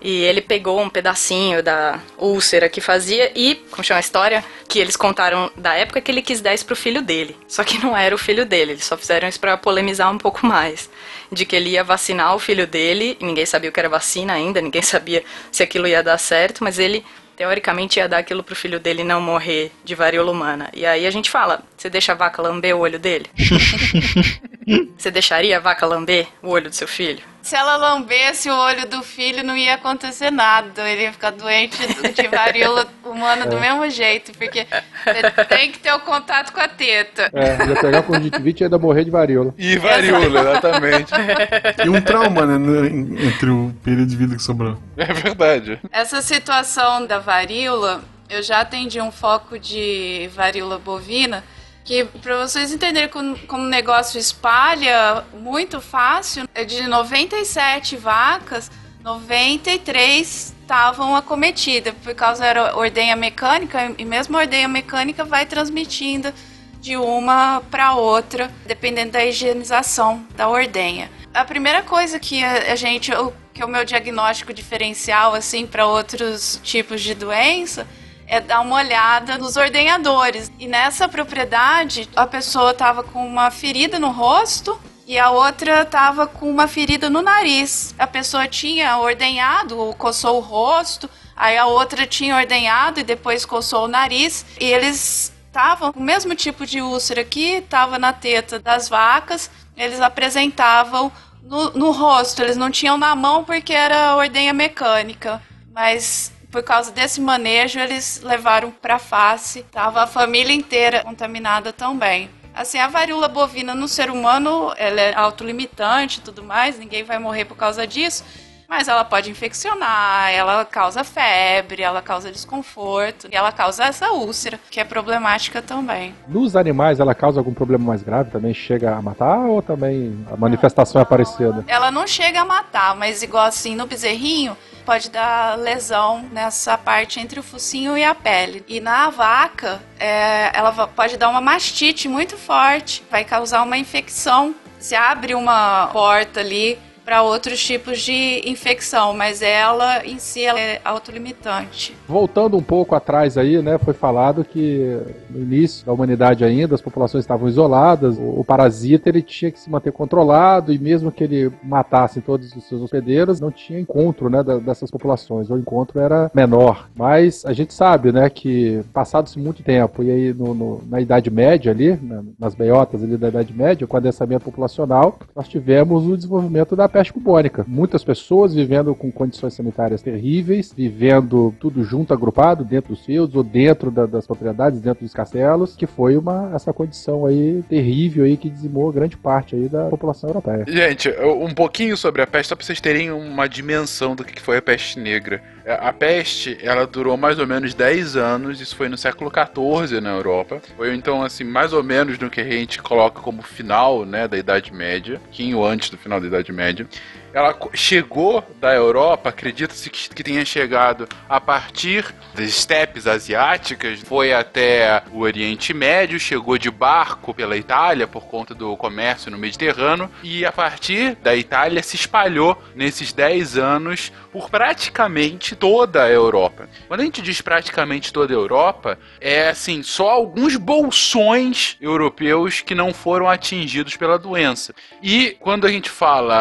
S5: E ele pegou um pedacinho da úlcera que fazia e, como chama a história, que eles contaram da época que ele quis dar isso pro filho dele. Só que não era o filho dele, eles só fizeram isso pra polemizar um pouco mais. De que ele ia vacinar o filho dele, ninguém sabia o que era vacina ainda, ninguém sabia se aquilo ia dar certo, mas ele teoricamente ia dar aquilo pro filho dele não morrer de varíola humana. E aí a gente fala, você deixa a vaca lamber o olho dele? (laughs) você deixaria a vaca lamber o olho do seu filho?
S3: Se ela lambesse o olho do filho, não ia acontecer nada. Ele ia ficar doente de varíola humana do mesmo jeito, porque você tem que ter o contato com a teta.
S4: É, ia pegar conjuntivite e ainda morrer de varíola.
S2: E varíola, exatamente. (laughs)
S1: E um trauma, né? Entre o período de vida que sobrou.
S2: É verdade.
S3: Essa situação da varíola, eu já atendi um foco de varíola bovina, que para vocês entenderem como, como o negócio espalha muito fácil, é de 97 vacas, 93 estavam acometidas, por causa era ordenha mecânica, e mesmo a ordenha mecânica vai transmitindo de uma para outra, dependendo da higienização da ordenha. A primeira coisa que a, gente, que é o meu diagnóstico diferencial assim para outros tipos de doença, é dar uma olhada nos ordenhadores. E nessa propriedade, a pessoa estava com uma ferida no rosto e a outra estava com uma ferida no nariz. A pessoa tinha ordenhado, ou coçou o rosto, aí a outra tinha ordenhado e depois coçou o nariz. E eles estavam com o mesmo tipo de úlcera que estava na teta das vacas, eles apresentavam no, no rosto, eles não tinham na mão porque era ordenha mecânica. Mas por causa desse manejo, eles levaram para face. Tava a família inteira contaminada também. Assim, a varíola bovina no ser humano, ela é autolimitante e tudo mais, ninguém vai morrer por causa disso. Mas ela pode infeccionar, ela causa febre, ela causa desconforto, e ela causa essa úlcera, que é problemática também.
S4: Nos animais, ela causa algum problema mais grave? Também chega a matar ou também a manifestação é parecida?
S3: Ela não chega a matar, mas igual assim no bezerrinho, pode dar lesão nessa parte entre o focinho e a pele. E na vaca, é, ela pode dar uma mastite muito forte, vai causar uma infecção. Se abre uma porta ali para outros tipos de infecção, mas ela em si ela é autolimitante.
S4: Voltando um pouco atrás aí, né, foi falado que no início da humanidade ainda as populações estavam isoladas, o, o parasita ele tinha que se manter controlado e mesmo que ele matasse todos os seus hospedeiros, não tinha encontro, né, da, dessas populações, o encontro era menor. Mas a gente sabe, né, que passado-se muito tempo e aí no, no, na Idade Média ali, na, nas beiotas ali da Idade Média, com o adensamento populacional, nós tivemos o desenvolvimento da peste bubônica. Muitas pessoas vivendo com condições sanitárias terríveis, vivendo tudo junto, agrupado, dentro dos fios ou dentro da, das propriedades, dentro dos castelos, que foi uma essa condição aí terrível aí que dizimou grande parte aí da população europeia.
S2: Gente, um pouquinho sobre a peste, só pra vocês terem uma dimensão do que foi a peste negra. É, a peste, ela durou mais ou menos 10 anos, isso foi no século XIV na Europa. Foi então, assim, mais ou menos no que a gente coloca como final, né, da Idade Média, pouquinho antes do final da Idade Média. Ela chegou da Europa, acredita-se que, tenha chegado a partir das estepes asiáticas, foi até o Oriente Médio, chegou de barco pela Itália por conta do comércio no Mediterrâneo, e a partir da Itália se espalhou nesses 10 anos por praticamente toda a Europa. Quando a gente diz praticamente toda a Europa, é assim, só alguns bolsões europeus que não foram atingidos pela doença. E quando a gente fala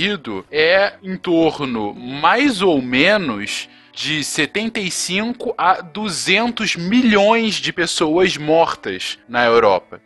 S2: atingido, é em torno mais ou menos de 75 a 200 milhões de pessoas mortas na Europa.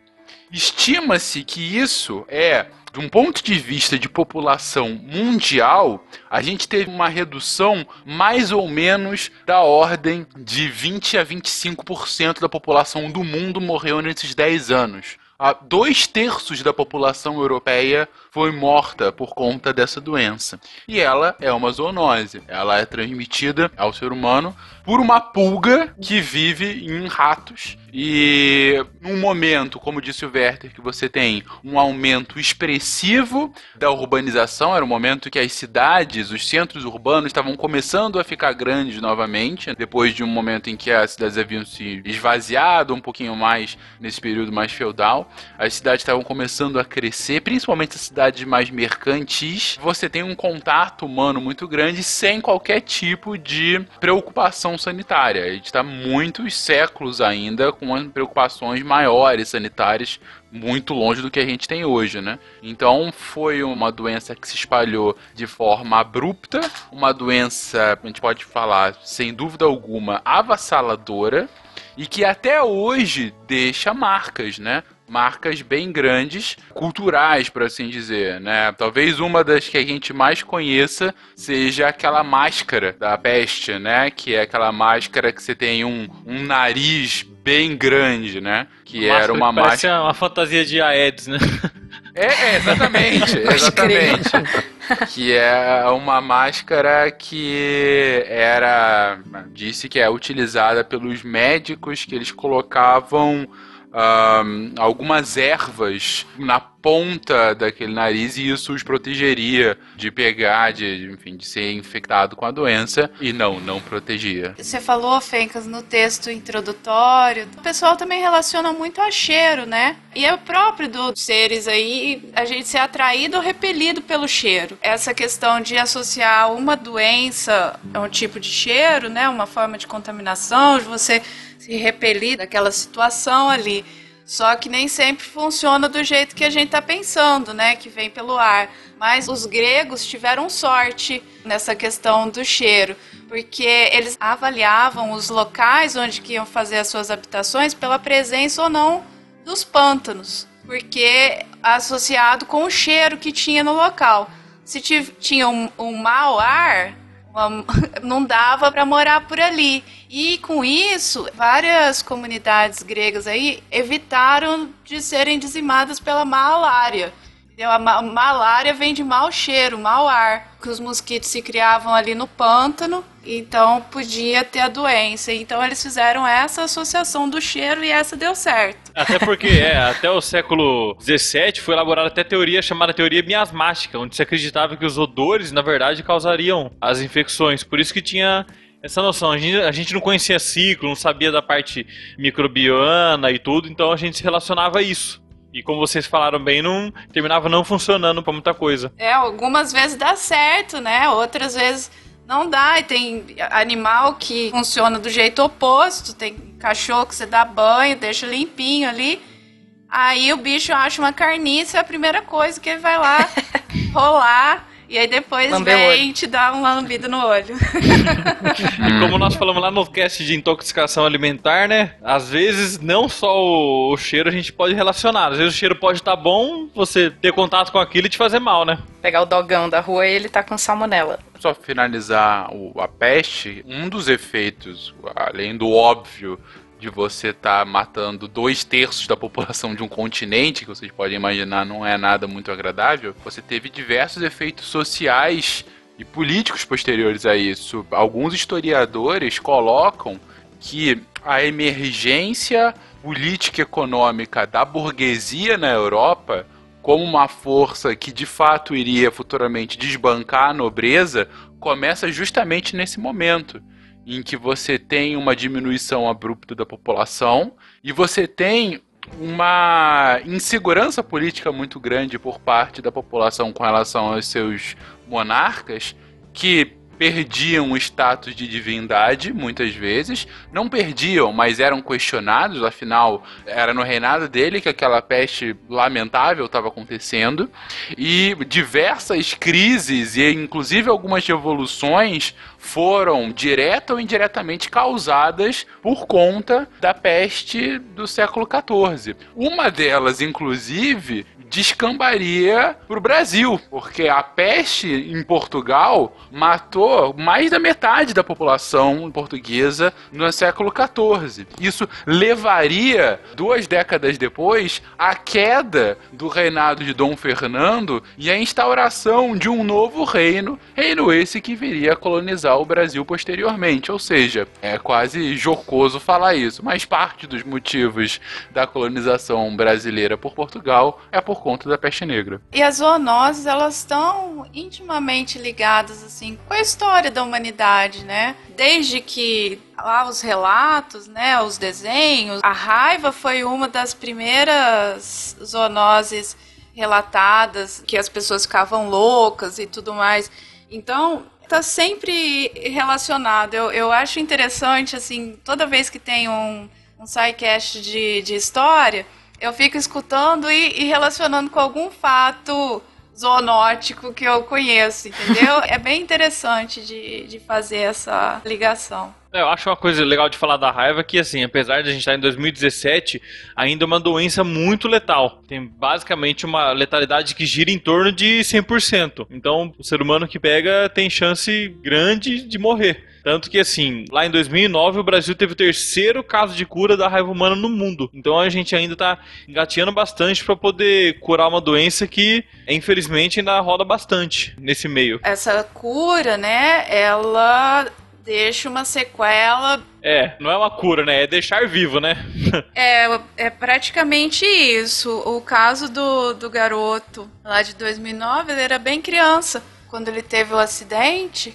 S2: Estima-se que isso é, de um ponto de vista de população mundial, a gente teve uma redução mais ou menos da ordem de 20 a 25% da população do mundo morreu nesses 10 anos. A dois terços da população europeia foi morta por conta dessa doença. E ela é uma zoonose. Ela é transmitida ao ser humano por uma pulga que vive em ratos. E num momento, como disse o Werther, que você tem um aumento expressivo da urbanização, era um momento que as cidades, os centros urbanos estavam começando a ficar grandes novamente, depois de um momento em que as cidades haviam se esvaziado um pouquinho mais nesse período mais feudal. As cidades estavam começando a crescer, principalmente as cidades mais mercantis. Você tem um contato humano muito grande sem qualquer tipo de preocupação sanitária. A gente está muitos séculos ainda com preocupações maiores sanitárias muito longe do que a gente tem hoje, né? Então foi uma doença que se espalhou de forma abrupta, uma doença, a gente pode falar, sem dúvida alguma, avassaladora e que até hoje deixa marcas, né? Marcas bem grandes, culturais, por assim dizer, né? Talvez uma das que a gente mais conheça seja aquela máscara da peste, né? Que é aquela máscara que você tem um, um nariz bem grande, né? Que
S6: Máscara
S2: era uma
S6: que parece
S2: máscara.
S6: uma fantasia de Aedes, né? (laughs)
S2: É, é, exatamente, exatamente. que é uma máscara que era. Disse que é utilizada pelos médicos que eles colocavam algumas ervas na ponta daquele nariz e isso os protegeria de pegar, de, enfim, de ser infectado com a doença. E não, não protegia.
S3: Você falou, Fencas, no texto introdutório, o pessoal também relaciona muito a cheiro, né? E é próprio dos seres aí a gente ser atraído ou repelido pelo cheiro. Essa questão de associar uma doença a um tipo de cheiro, né? Uma forma de contaminação, de você se repelir daquela situação ali. Só que nem sempre funciona do jeito que a gente está pensando, né? Que vem pelo ar. Mas os gregos tiveram sorte nessa questão do cheiro, porque eles avaliavam os locais onde iam fazer as suas habitações pela presença ou não dos pântanos, porque associado com o cheiro que tinha no local. Se tinha um, um mau ar, (laughs) não dava para morar por ali. E com isso, várias comunidades gregas aí evitaram de serem dizimadas pela malária. A ma- malária vem de mau cheiro, mau ar, que os mosquitos se criavam ali no pântano, então podia ter a doença. Então eles fizeram essa associação do cheiro e essa deu certo.
S6: Até porque, (laughs) é, até o século XVII foi elaborada até teoria chamada teoria miasmática, onde se acreditava que os odores, na verdade, causariam as infecções. Por isso que tinha essa noção. A gente, a gente não conhecia ciclo, não sabia da parte microbiana e tudo, então a gente se relacionava a isso. E como vocês falaram bem, não terminava não funcionando pra muita coisa.
S3: É, algumas vezes dá certo, né? Outras vezes não dá. E tem animal que funciona do jeito oposto. Tem cachorro que você dá banho, deixa limpinho ali. Aí o bicho acha uma carniça, é a primeira coisa que ele vai lá (laughs) rolar. E aí depois
S5: Lamber o
S3: vem e te dá uma lambida no olho.
S6: E (laughs) como nós falamos lá no cast de intoxicação alimentar, né? Às vezes, não só o, o cheiro a gente pode relacionar. Às vezes o cheiro pode estar bom, você ter contato com aquilo e te fazer mal, né?
S5: Pegar o dogão da rua e ele tá com salmonela.
S2: Só finalizar o- a peste, um dos efeitos, além do óbvio de você estar matando dois terços da população de um continente, que vocês podem imaginar não é nada muito agradável, você teve diversos efeitos sociais e políticos posteriores a isso. Alguns historiadores colocam que a emergência política econômica da burguesia na Europa como uma força que de fato iria futuramente desbancar a nobreza, começa justamente nesse momento em que você tem uma diminuição abrupta da população e você tem uma insegurança política muito grande por parte da população com relação aos seus monarcas que perdiam o status de divindade muitas vezes, não perdiam, mas eram questionados, afinal era no reinado dele que aquela peste lamentável estava acontecendo. E diversas crises e inclusive algumas revoluções foram direta ou indiretamente causadas por conta da peste do século XIV. Uma delas, inclusive, descambaria para o Brasil, porque a peste em Portugal matou mais da metade da população portuguesa no século XIV. Isso levaria, duas décadas depois, à queda do reinado de Dom Fernando e à instauração de um novo reino, reino esse que viria a colonizar o Brasil posteriormente. Ou seja, é quase jocoso falar isso, mas parte dos motivos da colonização brasileira por Portugal é por conta da peste negra.
S3: E as zoonoses, elas estão intimamente ligadas assim com a história da humanidade, né? Desde que lá os relatos, né, os desenhos, a raiva foi uma das primeiras zoonoses relatadas, que as pessoas ficavam loucas e tudo mais. Então, tá sempre relacionado. Eu, eu acho interessante, assim, toda vez que tem um, um sidecast de, de história, eu fico escutando e, e relacionando com algum fato zoonótico que eu conheço, entendeu? (laughs) é bem interessante de, de fazer essa ligação.
S6: É, Eu acho uma coisa legal de falar da raiva que, assim, apesar de a gente estar em 2017, ainda é uma doença muito letal. Tem basicamente uma letalidade que gira em torno de 100%. Então, o ser humano que pega tem chance grande de morrer. Tanto que, assim, lá em 2009 o Brasil teve o terceiro caso de cura da raiva humana no mundo. Então a gente ainda tá engateando bastante para poder curar uma doença que, infelizmente, ainda roda bastante nesse meio.
S3: Essa cura, né, ela deixa uma sequela
S6: É, não é uma cura, né? É deixar vivo, né? (laughs)
S3: É, é praticamente isso. O caso do, do garoto lá de 2009, ele era bem criança quando ele teve o acidente.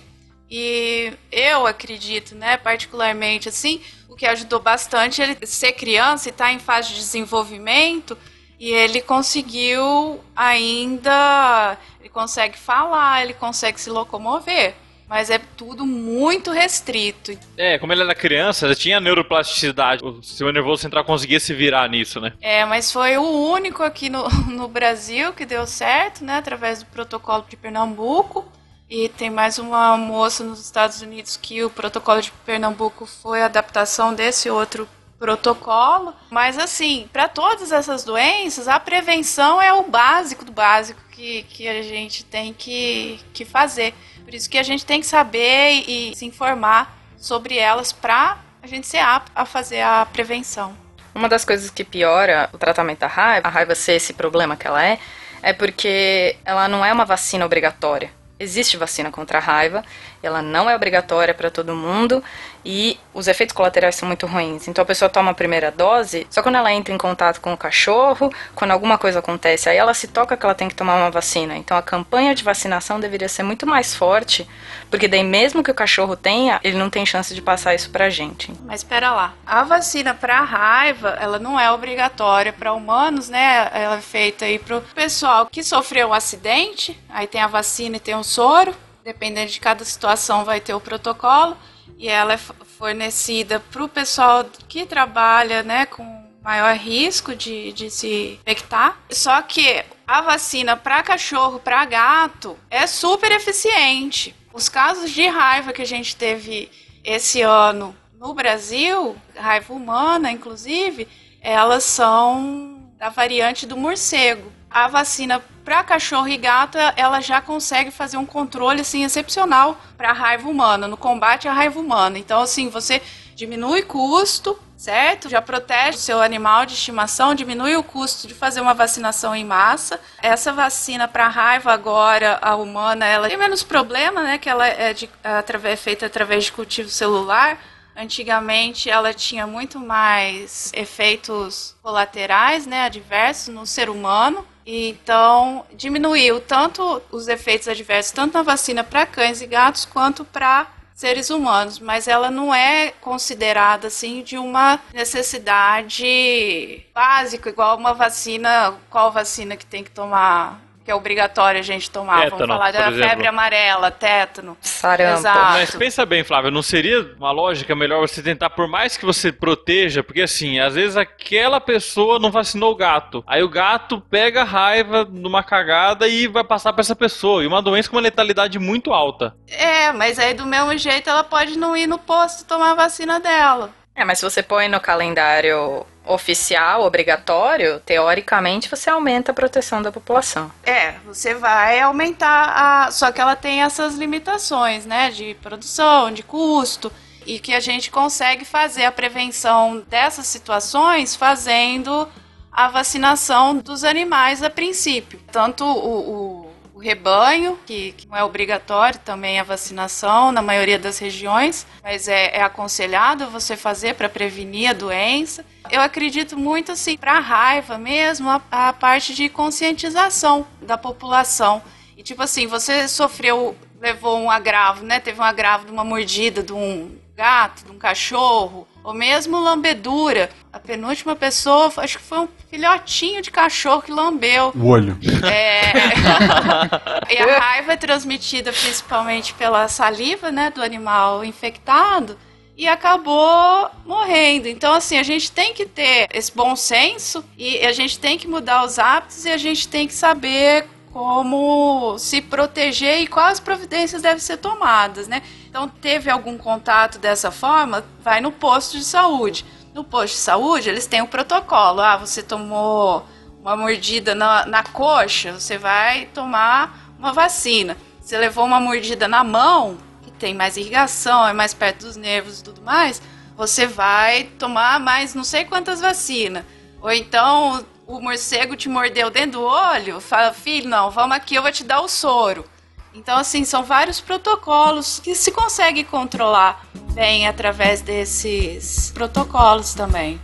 S3: E eu acredito, né, particularmente assim, o que ajudou bastante ele ser criança e estar em fase de desenvolvimento. E ele conseguiu ainda. Ele consegue falar, ele consegue se locomover. Mas é tudo muito restrito.
S6: É, como ele era criança, já tinha neuroplasticidade. O sistema nervoso central conseguia se virar nisso, né?
S3: É, mas foi o único aqui no, (laughs) no Brasil que deu certo, né? Através do protocolo de Pernambuco. E tem mais uma moça nos Estados Unidos que o protocolo de Pernambuco foi a adaptação desse outro protocolo. Mas assim, para todas essas doenças, a prevenção é o básico do básico que, que a gente tem que, que fazer. Por isso que a gente tem que saber e, se informar sobre elas para a gente ser apto a fazer a prevenção.
S5: Uma das coisas que piora o tratamento da raiva, a raiva ser esse problema que ela é, é porque ela não é uma vacina obrigatória. Existe vacina contra a raiva ela não é obrigatória para todo mundo e os efeitos colaterais são muito ruins. Então a pessoa toma a primeira dose, só quando ela entra em contato com o cachorro, quando alguma coisa acontece, aí ela se toca que ela tem que tomar uma vacina. Então a campanha de vacinação deveria ser muito mais forte, porque daí mesmo que o cachorro tenha, ele não tem chance de passar isso pra gente.
S3: Mas espera lá. A vacina para raiva, ela não é obrigatória para humanos, né? Ela é feita aí pro pessoal que sofreu um acidente, aí tem a vacina e tem o soro. Dependendo de cada situação vai ter o protocolo e ela é fornecida para o pessoal que trabalha, né, com maior risco de, de se infectar. Só que a vacina para cachorro, para gato, é super eficiente. Os casos de raiva que a gente teve esse ano no Brasil, raiva humana, inclusive, elas são da variante do morcego. A vacina para cachorro e gato, ela já consegue fazer um controle assim excepcional para a raiva humana, no combate à raiva humana. Então, assim, você diminui custo, certo? Já protege o seu animal de estimação, diminui o custo de fazer uma vacinação em massa. Essa vacina para raiva agora, a humana, ela tem menos problema, né? Que ela é, de, é feita através de cultivo celular. Antigamente ela tinha muito mais efeitos colaterais, né, adversos no ser humano. Então, diminuiu tanto os efeitos adversos, tanto na vacina para cães e gatos, quanto para seres humanos, mas ela não é considerada assim de uma necessidade básica, igual uma vacina, qual vacina que tem que tomar que é obrigatório a gente tomar.
S6: Tétano,
S3: Vamos falar da
S6: por
S3: febre amarela, tétano.
S5: Sarampo.
S3: Exato.
S6: Mas pensa bem, Flávio, não seria uma lógica melhor você tentar, por mais que você proteja, porque assim, às vezes aquela pessoa não vacinou o gato. Aí o gato pega raiva numa cagada e vai passar pra essa pessoa. E uma doença com uma letalidade muito alta.
S3: É, mas aí do mesmo jeito ela pode não ir no posto tomar a vacina dela.
S5: É, mas se você põe no calendário oficial, obrigatório, teoricamente você aumenta a proteção da população.
S3: É, você vai aumentar a. Só que ela tem essas limitações, né? De produção, de custo. E que a gente consegue fazer a prevenção dessas situações fazendo a vacinação dos animais a princípio. Tanto o, o o rebanho, que, que, não é obrigatório também a vacinação na maioria das regiões, mas é, é aconselhado você fazer para prevenir a doença. Eu acredito muito assim para a raiva mesmo, a, a parte de conscientização da população. E tipo assim, você sofreu, levou um agravo, né? Teve um agravo de uma mordida de um gato, de um cachorro, ou mesmo lambedura. A penúltima pessoa, acho que foi um filhotinho de cachorro que lambeu.
S1: O olho.
S3: É... (laughs) e a raiva é transmitida principalmente pela saliva, né, do animal infectado e acabou morrendo. Então, assim, a gente tem que ter esse bom senso e a gente tem que mudar os hábitos e a gente tem que saber como se proteger e quais providências devem ser tomadas, né? Então, teve algum contato dessa forma, vai no posto de saúde. No posto de saúde, eles têm o um protocolo. Ah, você tomou uma mordida na, na coxa, você vai tomar uma vacina. Você levou uma mordida na mão, que tem mais irrigação, é mais perto dos nervos e tudo mais, você vai tomar mais não sei quantas vacinas. Ou então o morcego te mordeu dentro do olho, fala, filho, não, vamos aqui, eu vou te dar o soro. Então, assim, são vários protocolos que se consegue controlar bem através desses protocolos também.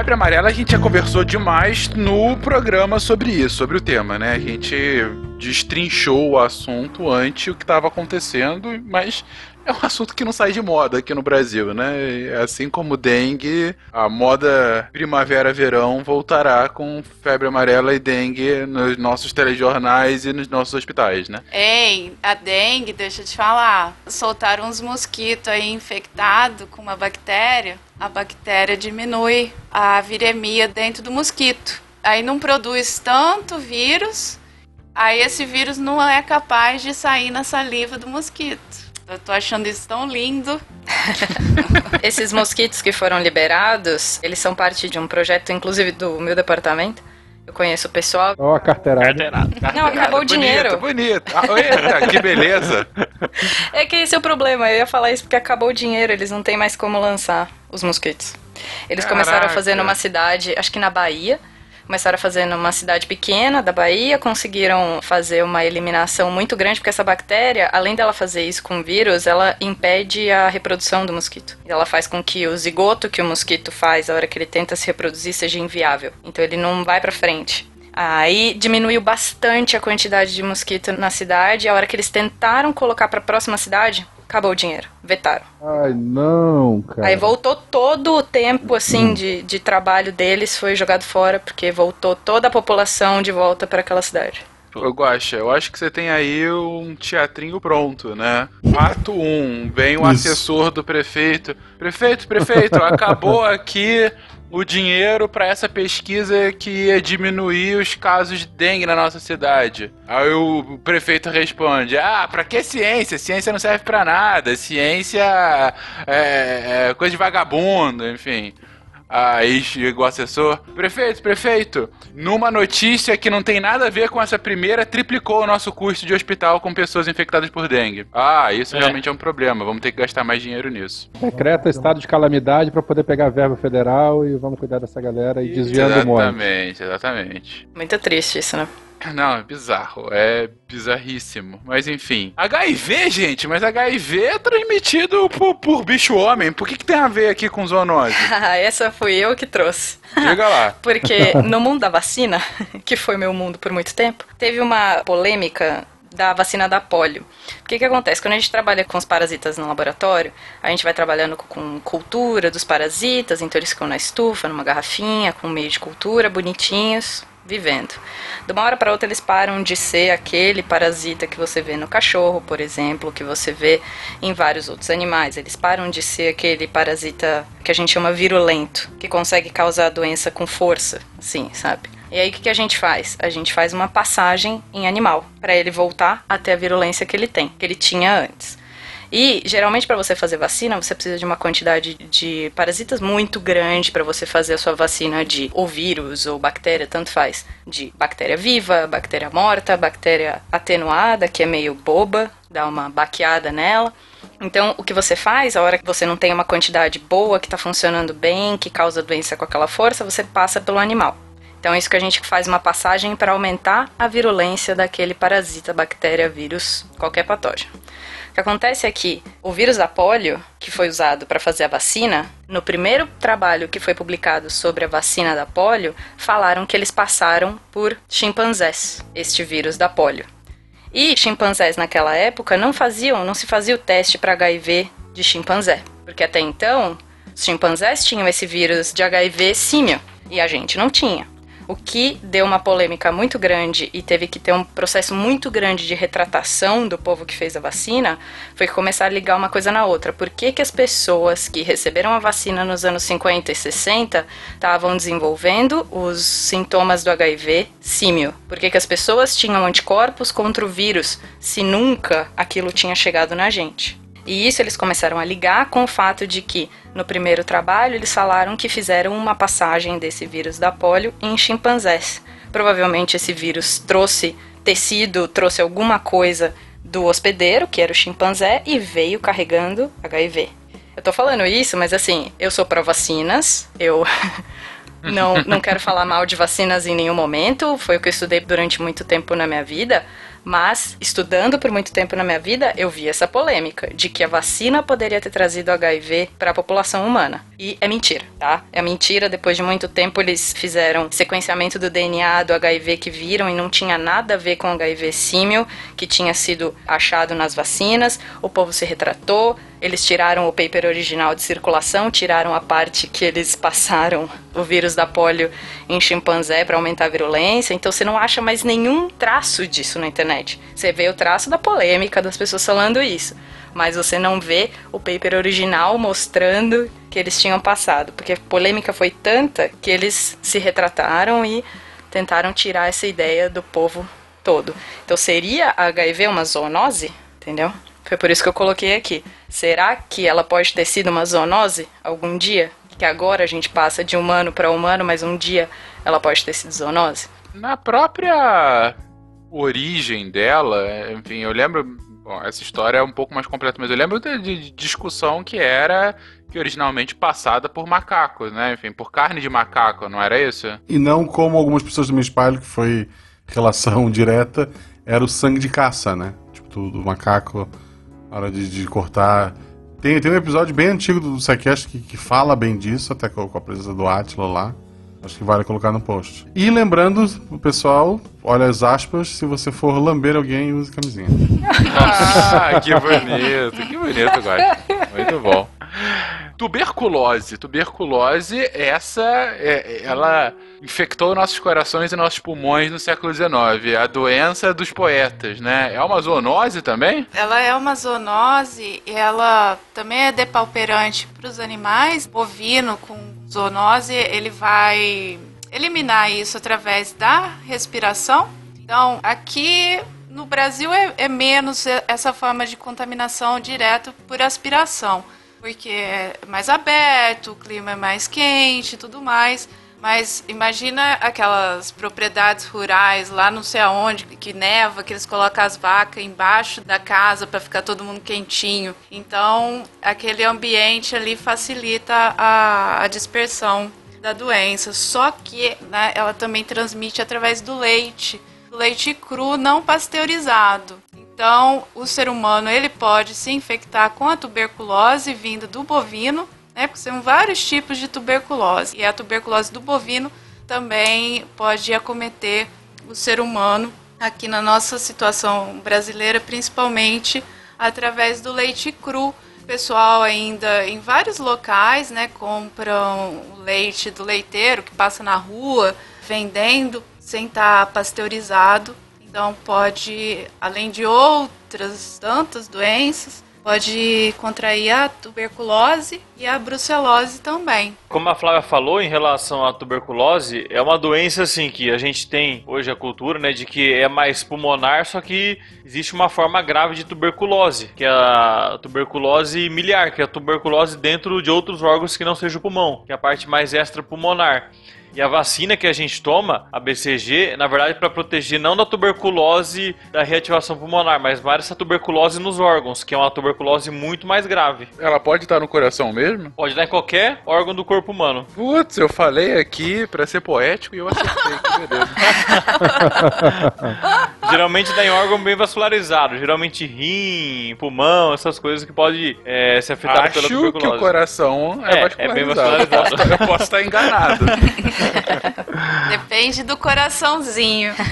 S2: Febre amarela a gente já conversou demais no programa sobre isso, sobre o tema, né? A gente destrinchou o assunto antes o que estava acontecendo, mas é um assunto que não sai de moda aqui no Brasil, né? Assim como dengue, a moda primavera-verão voltará com febre amarela e dengue nos nossos telejornais e nos nossos hospitais, né?
S3: Ei, a dengue, deixa eu te falar. Soltaram uns mosquitos aí infectados com uma bactéria. A bactéria diminui a viremia dentro do mosquito. Aí não produz tanto vírus. Aí esse vírus não é capaz de sair na saliva do mosquito. Eu tô achando isso tão lindo. (laughs)
S5: Esses mosquitos que foram liberados, eles são parte de um projeto, inclusive do meu departamento. Eu conheço o pessoal.
S4: Ó, a carteirada.
S6: Carteirada.
S5: Não, acabou o dinheiro.
S2: Bonito, bonito. Ah, eita, que beleza. (laughs)
S5: É que esse é o problema. Eu ia falar isso porque acabou o dinheiro, eles não têm mais como lançar os mosquitos. Eles começaram a
S2: Caraca.
S5: fazer numa cidade, acho que na Bahia. Começaram a fazer numa cidade pequena da Bahia, conseguiram fazer uma eliminação muito grande, porque essa bactéria, além dela fazer isso com vírus, ela impede a reprodução do mosquito. Ela faz com que o zigoto que o mosquito faz a hora que ele tenta se reproduzir seja inviável. Então ele não vai pra frente. Aí diminuiu bastante a quantidade de mosquito na cidade. A hora que eles tentaram colocar pra próxima cidade, acabou o dinheiro. Vetaram.
S4: Ai, não, cara.
S5: Aí voltou todo o tempo, assim, de, de trabalho deles foi jogado fora, porque voltou toda a população de volta para aquela cidade.
S2: Ô, Guaxa, eu acho que você tem aí um teatrinho pronto, né? Ato 1, vem o
S1: Isso.
S2: assessor do prefeito. Prefeito, prefeito, acabou (laughs) aqui o dinheiro para essa pesquisa que ia diminuir os casos de dengue na nossa cidade. Aí o prefeito responde: Ah, pra que ciência? Ciência não serve pra nada. Ciência é, é coisa de vagabundo, enfim. Aí chega o assessor. Prefeito, prefeito, numa notícia que não tem nada a ver com essa primeira, triplicou o nosso custo de hospital com pessoas infectadas por dengue. Ah, isso
S6: É.
S2: realmente é um problema. Vamos ter que gastar mais dinheiro nisso.
S4: Decreta estado de calamidade pra poder pegar verba federal e vamos cuidar dessa galera e desviando o.
S2: Exatamente, exatamente.
S5: Muito triste isso, né?
S2: Não, é bizarro. É bizarríssimo. Mas enfim. HIV, gente, mas HIV é transmitido por, por bicho homem. Por que, que tem a ver aqui com zoonose? (laughs)
S5: Essa fui eu que trouxe.
S2: Diga lá. (laughs)
S5: Porque no mundo da vacina, (laughs) que foi meu mundo por muito tempo, teve uma polêmica da vacina da polio. O que, que acontece? Quando a gente trabalha com os parasitas no laboratório, a gente vai trabalhando com cultura dos parasitas, então eles ficam na estufa, numa garrafinha, com meio de cultura, bonitinhos, vivendo. De uma hora para outra eles param de ser aquele parasita que você vê no cachorro, por exemplo, que você vê em vários outros animais. Eles param de ser aquele parasita que a gente chama virulento, que consegue causar a doença com força, assim, sabe? E aí o que, que a gente faz? A gente faz uma passagem em animal para ele voltar até a virulência que ele tem, que ele tinha antes. E geralmente para você fazer vacina, você precisa de uma quantidade de parasitas muito grande para você fazer a sua vacina de ou vírus ou bactéria, tanto faz, de bactéria viva, bactéria morta, bactéria atenuada, que é meio boba, dá uma baqueada nela. Então, o que você faz, a hora que você não tem uma quantidade boa, que está funcionando bem, que causa doença com aquela força, você passa pelo animal. Então, é isso que a gente faz uma passagem para aumentar a virulência daquele parasita, bactéria, vírus, qualquer patógeno. O que acontece é que o vírus da polio, que foi usado para fazer a vacina, no primeiro trabalho que foi publicado sobre a vacina da polio, falaram que eles passaram por chimpanzés, este vírus da polio. E chimpanzés naquela época não faziam, não se fazia o teste para HIV de chimpanzé, porque até então os chimpanzés tinham esse vírus de HIV símio e a gente não tinha. O que deu uma polêmica muito grande e teve que ter um processo muito grande de retratação do povo que fez a vacina foi começar a ligar uma coisa na outra. Por que, que as pessoas que receberam a vacina nos anos 50 e 60 estavam desenvolvendo os sintomas do HIV símio? Por que, que as pessoas tinham anticorpos contra o vírus se nunca aquilo tinha chegado na gente? E isso eles começaram a ligar com o fato de que, no primeiro trabalho, eles falaram que fizeram uma passagem desse vírus da polio em chimpanzés. Provavelmente esse vírus trouxe tecido, trouxe alguma coisa do hospedeiro, que era o chimpanzé, e veio carregando HIV. Eu tô falando isso, mas assim, eu sou pró-vacinas, eu (laughs) não, não quero falar mal de vacinas em nenhum momento, foi o que eu estudei durante muito tempo na minha vida, mas estudando por muito tempo na minha vida, eu vi essa polêmica de que a vacina poderia ter trazido HIV para a população humana. E é mentira, tá? É mentira. Depois de muito tempo, eles fizeram sequenciamento do DNA do HIV que viram e não tinha nada a ver com HIV símil, que tinha sido achado nas vacinas. O povo se retratou. Eles tiraram o paper original de circulação, tiraram a parte que eles passaram o vírus da polio em chimpanzé para aumentar a virulência. Então você não acha mais nenhum traço disso na internet. Você vê o traço da polêmica das pessoas falando isso mas você não vê o paper original mostrando que eles tinham passado, porque a polêmica foi tanta que eles se retrataram e tentaram tirar essa ideia do povo todo. Então seria HIV uma zoonose? Entendeu? Foi por isso que eu coloquei aqui. Será que ela pode ter sido uma zoonose algum dia? Que agora a gente passa de humano para humano, mas um dia ela pode ter sido zoonose?
S2: Na própria origem dela, enfim, eu lembro Bom, essa história é um pouco mais completa, mas eu lembro de, de, discussão que era que originalmente passada por macacos, né? Enfim, por carne de macaco, não era isso?
S1: E não como algumas pessoas do meu espalho, que foi relação (laughs) direta, era o sangue de caça, né? Tipo, do macaco, na hora de, de cortar. Tem, tem um episódio bem antigo do Psycast que, que fala bem disso, até com, com a presença do Atila lá. Acho que vale colocar no post. E lembrando o pessoal, olha as aspas, se você for lamber alguém, use camisinha. (laughs)
S2: ah, que bonito, que bonito, agora. Muito bom. Tuberculose. Tuberculose, essa, é, ela infectou nossos corações e nossos pulmões no século XIX. A doença dos poetas, né? É uma zoonose também?
S3: Ela é uma zoonose e ela também é depauperante para os animais. Bovino com zoonose, ele vai eliminar isso através da respiração. Então, aqui no Brasil é, é menos essa forma de contaminação direto por aspiração porque é mais aberto, o clima é mais quente e tudo mais. Mas imagina aquelas propriedades rurais lá não sei aonde, que neva, que eles colocam as vacas embaixo da casa para ficar todo mundo quentinho. Então, aquele ambiente ali facilita a, a dispersão da doença. Só que né, ela também transmite através do leite, leite cru não pasteurizado. Então, o ser humano ele pode se infectar com a tuberculose vinda do bovino, né? Porque são vários tipos de tuberculose. E a tuberculose do bovino também pode acometer o ser humano aqui na nossa situação brasileira, principalmente através do leite cru. O pessoal ainda em vários locais, né, compram o leite do leiteiro que passa na rua vendendo sem estar pasteurizado então pode, além de outras tantas doenças, pode contrair a tuberculose e a brucelose também.
S6: Como a Flávia falou em relação à tuberculose, é uma doença assim que a gente tem hoje a cultura, né, de que é mais pulmonar, só que existe uma forma grave de tuberculose, que é a tuberculose miliar, que é a tuberculose dentro de outros órgãos que não seja o pulmão, que é a parte mais extrapulmonar. E a vacina que a gente toma, a BCG, na verdade, é para proteger não da tuberculose da reativação pulmonar, mas mais essa tuberculose nos órgãos, que é uma tuberculose muito mais grave.
S2: Ela pode estar no coração mesmo?
S6: Pode estar em qualquer órgão do corpo humano.
S2: Putz, eu falei aqui para ser poético e eu acertei, que beleza. (laughs)
S6: geralmente dá em órgão bem vascularizado, geralmente rim, pulmão, essas coisas que pode é, ser afetado
S2: Acho
S6: pela tuberculose.
S2: que o coração é,
S6: É, é bem
S2: vascularizado. Eu posso estar enganado. (laughs) (laughs)
S3: Depende do coraçãozinho. (laughs)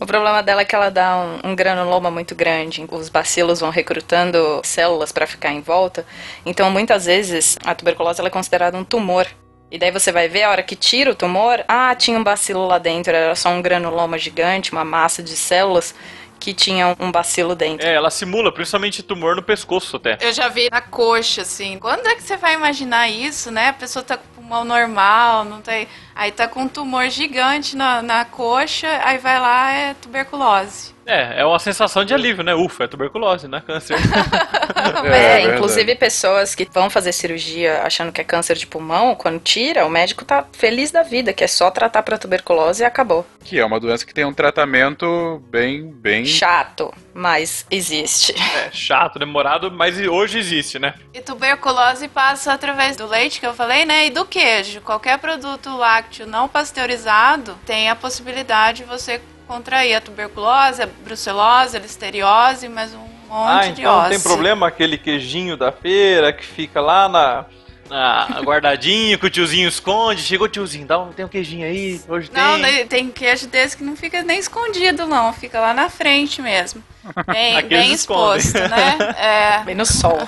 S5: O problema dela é que ela dá um, um granuloma muito grande. Os bacilos vão recrutando células para ficar em volta. Então, muitas vezes, a tuberculose é considerada um tumor. E daí você vai ver a hora que tira o tumor, ah, tinha um bacilo lá dentro, era só um granuloma gigante, uma massa de células que tinha um bacilo dentro.
S6: É, ela simula, principalmente tumor no pescoço até.
S3: Eu já vi na coxa, assim. Quando é que você vai imaginar isso, né? A pessoa tá com pulmão normal, não tem. Aí tá com um tumor gigante na, na coxa, aí vai lá, é tuberculose.
S6: É, é uma sensação de alívio, né? Ufa, é tuberculose, não é câncer. (laughs)
S5: É,
S2: É,
S5: inclusive pessoas que vão fazer cirurgia achando que é câncer de pulmão, quando tira, o médico tá feliz da vida, que é só tratar pra tuberculose e acabou.
S2: Que é uma doença que tem um tratamento bem, bem...
S5: Chato, mas existe.
S6: é chato, demorado, mas hoje existe, né?
S3: E tuberculose passa através do leite que eu falei, né? E do queijo. Qualquer produto lácteo não pasteurizado tem a possibilidade de você contrair a tuberculose, a brucelose, a listeriose, mas um monte
S6: ah,
S3: de
S6: então não
S3: ose.
S6: tem problema aquele queijinho da feira que fica lá na, ah, guardadinho, que o tiozinho esconde. Chegou o tiozinho, dá um, tem um queijinho aí, hoje
S3: Não,
S6: tem.
S3: né, tem queijo desse que não fica nem escondido, não. Fica lá na frente mesmo. Bem, bem
S6: escondem.
S3: exposto, né? (laughs) É.
S5: Bem no sol.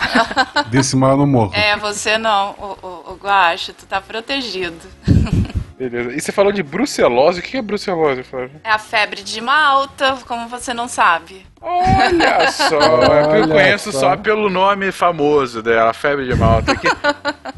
S1: Desse mal no morro.
S3: É, você não, o, o, o Guaxa, tu tá protegido.
S2: Beleza. E você falou de brucelose. O que é brucelose, Flávio?
S3: É a febre de Malta, como você não sabe.
S2: Olha (laughs) só, é porque eu
S4: Olha
S2: conheço
S4: só.
S2: só. pelo nome famoso dela, febre de Malta. O que,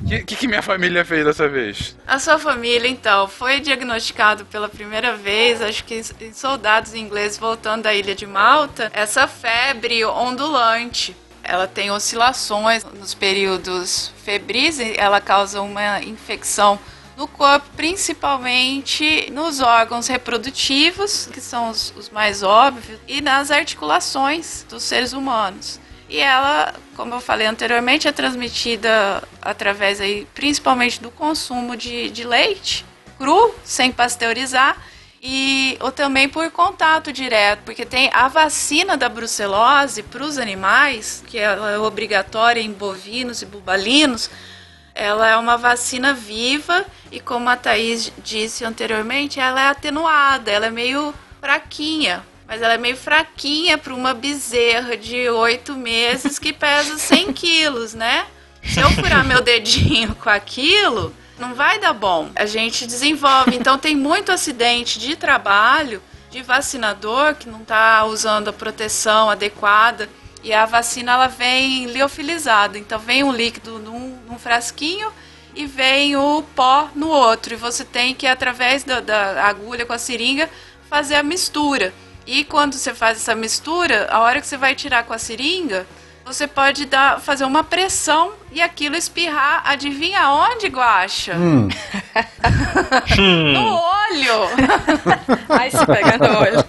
S2: que, que, que minha família fez dessa vez?
S3: A sua família, então, foi diagnosticado pela primeira vez, acho que em soldados ingleses voltando da ilha de Malta, essa febre ondulante. Ela tem oscilações nos períodos febris, ela causa uma infecção no corpo, principalmente nos órgãos reprodutivos, que são os, os mais óbvios, e nas articulações dos seres humanos. E ela, como eu falei anteriormente, é transmitida através aí, principalmente do consumo de, de leite cru, sem pasteurizar, e ou também por contato direto, porque tem a vacina da brucelose para os animais, que ela é obrigatória em bovinos e bubalinos, ela é uma vacina viva e como a Thaís disse anteriormente, ela é atenuada, ela é meio fraquinha. Mas ela é meio fraquinha para uma bezerra de oito meses que pesa 100 quilos, né? Se eu furar meu dedinho com aquilo, não vai dar bom. A gente desenvolve. Então tem muito acidente de trabalho de vacinador que não está usando a proteção adequada. E a vacina ela vem liofilizada. Então vem um líquido num, num frasquinho e vem o pó no outro. E você tem que, através da, da agulha com a seringa, fazer a mistura. E quando você faz essa mistura, a hora que você vai tirar com a seringa, você pode dar, fazer uma pressão e aquilo espirrar. Adivinha onde, Guaxa?
S1: Hum,
S3: No olho! (laughs)
S5: Aí se pega no olho.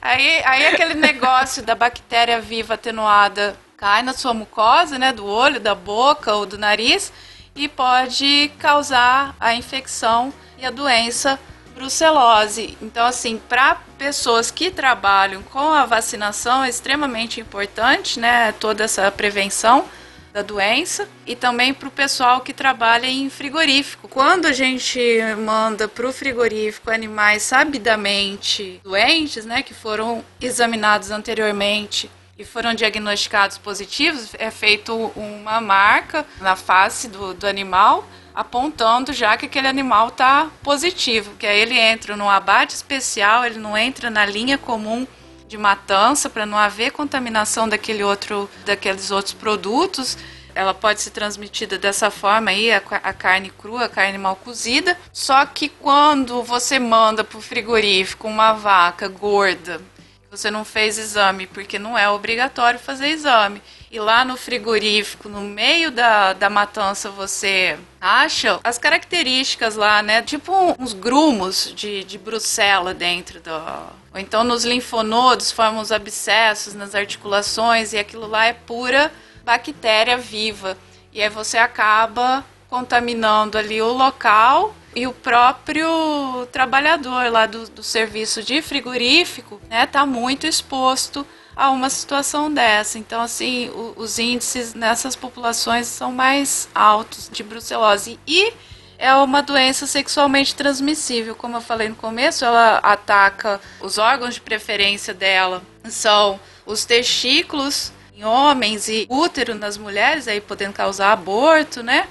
S3: Aí, aí aquele negócio da bactéria viva atenuada cai na sua mucosa, né, do olho, da boca ou do nariz e pode causar a infecção e a doença brucelose. Então, assim, para pessoas que trabalham com a vacinação é extremamente importante, né, toda essa prevenção da doença e também para o pessoal que trabalha em frigorífico. Quando a gente manda para o frigorífico animais sabidamente doentes, né, que foram examinados anteriormente e foram diagnosticados positivos, é feito uma marca na face do, do animal apontando já que aquele animal está positivo, que aí ele entra no abate especial, ele não entra na linha comum de matança para não haver contaminação daquele outro, daqueles outros produtos. Ela pode ser transmitida dessa forma aí, a, a carne crua, a carne mal cozida. Só que quando você manda para o frigorífico uma vaca gorda, você não fez exame, porque não é obrigatório fazer exame. E lá no frigorífico, no meio da, da matança, você acha as características lá, né? Tipo uns grumos de, de bruxela dentro do. Ou então nos linfonodos formam os abscessos nas articulações, e aquilo lá é pura bactéria viva. E aí você acaba contaminando ali o local e o próprio trabalhador lá do, do serviço de frigorífico, né, tá muito exposto a uma situação dessa. Então, assim, o- os índices nessas populações são mais altos de brucelose. E é uma doença sexualmente transmissível. Como eu falei no começo, ela ataca os órgãos de preferência dela. São os testículos em homens e útero nas mulheres, aí podendo causar aborto, né?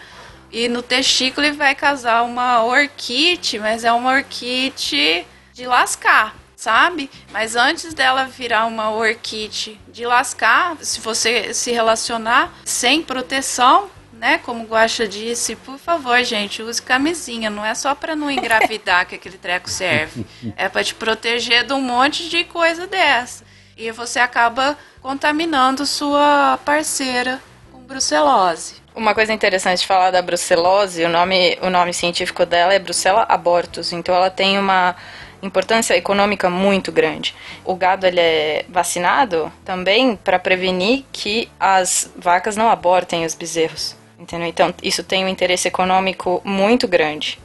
S3: E no testículo ele vai causar uma orquite, mas é uma orquite de lascar, sabe? Mas antes dela virar uma orquite de lascar, se você se relacionar sem proteção, né? Como o Guaxa disse, por favor, gente, use camisinha. Não é só para não engravidar que aquele treco serve. (laughs) É para te proteger de um monte de coisa dessa. E você acaba contaminando sua parceira com brucelose.
S5: Uma coisa interessante de falar da brucelose, o nome, o nome científico dela é Brucella abortus, então ela tem uma importância econômica muito grande. O gado ele é vacinado também para prevenir que as vacas não abortem os bezerros, entendeu? Então isso tem um interesse econômico muito grande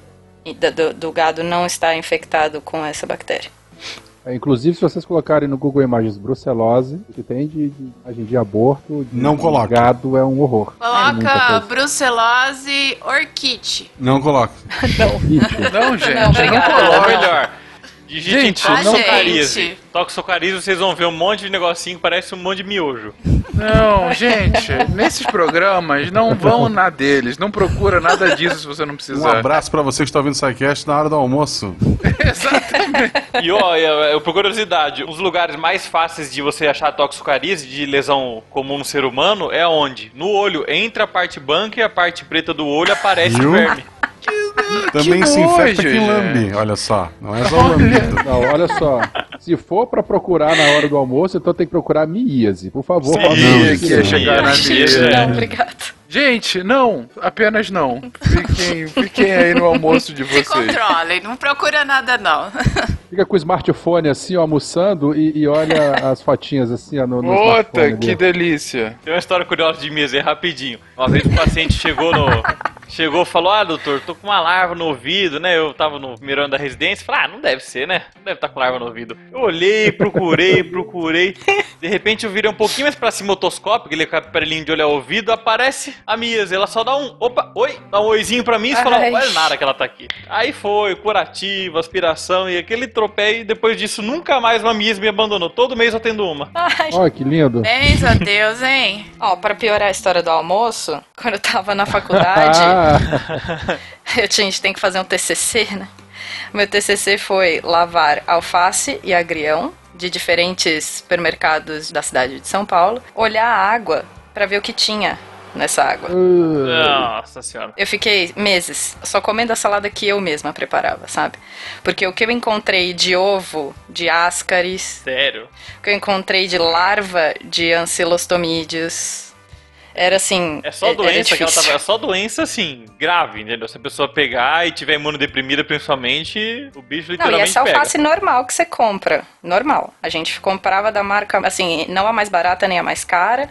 S5: do, do gado não estar infectado com essa bactéria.
S4: É, inclusive, se vocês colocarem no Google Imagens brucelose, o que tem de, de de aborto, de
S1: Não coloca.
S4: gado é um horror. É
S3: Coloca
S4: coisa.
S3: brucelose orquite.
S1: Não coloca.
S4: Ixi.
S2: Não, gente.
S5: Não, obrigada.
S6: Ou
S2: coloca.
S6: melhor, digite
S2: Gente,
S6: em toxocarize.
S3: gente.
S6: Toxocarize, vocês vão ver um monte de negocinho que parece um monte de miojo.
S2: Não, gente, nesses programas não vão na deles. Não procura nada disso se você não
S1: Um
S2: precisar.
S1: abraço pra você que está ouvindo o SciCast na hora do almoço. (laughs)
S6: E ó, eu, eu, por curiosidade, os lugares mais fáceis de você achar toxocarize de lesão comum no ser humano é onde? No olho. Entre a parte branca e a parte preta do olho aparece o verme.
S1: Também se
S2: nojo,
S1: infecta quem lambe. Olha só. Não é só lambido.
S4: Não, olha só. Se for pra procurar na hora do almoço, então tem que procurar miíase. Por favor,
S6: Sim,
S4: no
S2: que ia chegar na
S6: é.
S5: Não, obrigado.
S2: Gente, não, apenas não. Fiquem, fiquem aí no almoço de
S3: Se
S2: vocês.
S3: controlem, não procura nada não.
S4: Fica com o smartphone assim, ó, almoçando e, e olha as fotinhas assim, ó, no, no smartphone
S2: que
S4: dele.
S2: delícia.
S6: Tem uma história curiosa de mesa aí, rapidinho. Uma vez um paciente chegou no. Chegou e falou: Ah, doutor, tô com uma larva no ouvido, né? Eu tava no mirando da residência. Falei: Ah, não deve ser, né? Não deve estar com larva no ouvido. Eu olhei, procurei, (laughs) procurei. De repente eu virei um pouquinho mais pra cima o otoscópio, aquele aparelhinho de olhar o ouvido. Aparece a Mias. Ela só dá um. Opa, oi, dá um oizinho pra mim e fala:
S5: Ai.
S6: Olha nada que ela tá aqui. Aí foi, curativo, aspiração e aquele tropeio. E depois disso, nunca mais uma Mias me abandonou. Todo mês eu tendo uma.
S5: Ai,
S4: Olha que lindo.
S3: Bens a Deus, hein?
S5: Ó, pra piorar a história do almoço, quando eu tava na (laughs) faculdade, (laughs) eu tinha, a gente tem que fazer um TCC, né? Meu TCC foi lavar alface e agrião de diferentes supermercados da cidade de São Paulo, olhar a água pra ver o que tinha nessa água.
S6: Nossa senhora.
S5: Eu fiquei meses só comendo a salada que eu mesma preparava, sabe? Porque o que eu encontrei de ovo, de ascaris,
S6: Sério.
S5: o que eu encontrei de larva de ancilostomídeos, era assim.
S6: É só
S5: era
S6: doença que ela tava. É só doença, assim, grave, entendeu? Se a pessoa pegar e tiver imunodeprimida, principalmente, o bicho
S5: Não, e
S6: literalmente
S5: essa
S6: pega.
S5: alface normal que você compra. Normal. A gente comprava da marca, assim, não a mais barata nem a mais cara,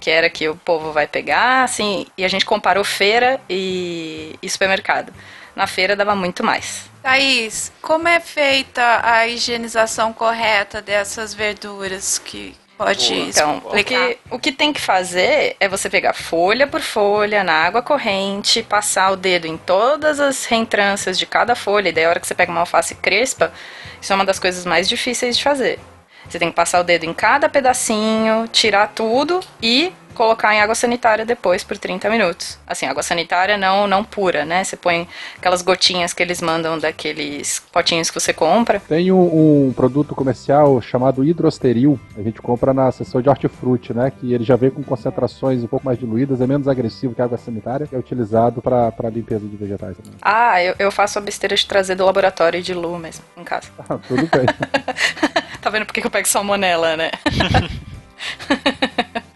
S5: que era que o povo vai pegar, assim, e a gente comparou feira e, e supermercado. Na feira dava muito mais.
S3: Thaís, como é feita a higienização correta dessas verduras que pode
S5: Então, o
S3: explicar?
S5: que, o que tem que fazer é você pegar folha por folha, na água corrente, passar o dedo em todas as reentrâncias de cada folha, e daí a hora que você pega uma alface crespa, isso é uma das coisas mais difíceis de fazer. Você tem que passar o dedo em cada pedacinho, tirar tudo e colocar em água sanitária depois por 30 minutos. Assim, água sanitária não não pura, né? Você põe aquelas gotinhas que eles mandam daqueles potinhos que você compra.
S4: tem um, um produto comercial chamado hidrosteril. A gente compra na seção de hortifruti, né? Que ele já vem com concentrações um pouco mais diluídas, é menos agressivo que a água sanitária, que é utilizado para limpeza de vegetais também.
S5: Ah, eu, eu faço a besteira de trazer do laboratório e de Lu mesmo, em casa.
S4: Ah, tudo bem. (laughs)
S5: Tá vendo por que que eu pego salmonela, né? (laughs)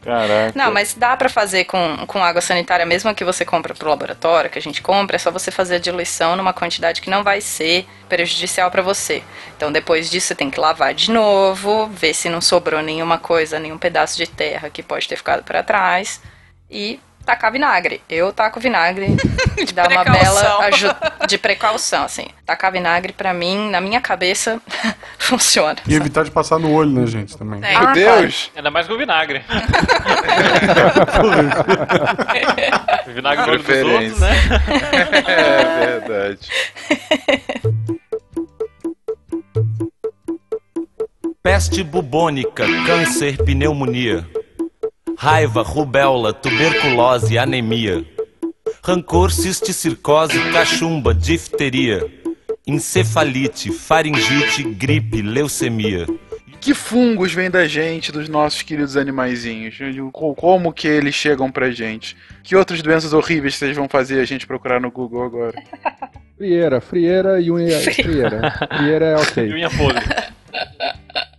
S2: Caraca.
S5: Não, mas dá pra fazer com, com água sanitária, mesmo que você compra pro laboratório, que a gente compra, é só você fazer a diluição numa quantidade que não vai ser prejudicial pra você. Então depois disso você tem que lavar de novo, ver se não sobrou nenhuma coisa, nenhum pedaço de terra que pode ter ficado pra trás e tacar vinagre. Eu taco vinagre, (laughs) dá uma bela ajuda de precaução, assim. Tacar vinagre pra mim, na minha cabeça, (laughs) funciona.
S1: E evitar de passar no olho, né, gente, também.
S3: Tem.
S2: Meu
S5: Ah,
S2: Deus!
S6: Ainda mais com vinagre. (laughs) vinagre dos outros, né?
S2: É verdade.
S9: Peste bubônica, câncer, pneumonia. Raiva, rubéola, tuberculose, anemia. Rancor, cisticircose, cachumba, difteria. Encefalite, faringite, gripe, leucemia.
S2: Que fungos vêm da gente, dos nossos queridos animaizinhos? Co- Como que eles chegam pra gente? Que outras doenças horríveis vocês vão fazer a gente procurar no Google agora?
S4: Frieira, frieira e unha. (laughs) Frieira. Frieira é
S6: E
S4: ok.
S6: unha podre.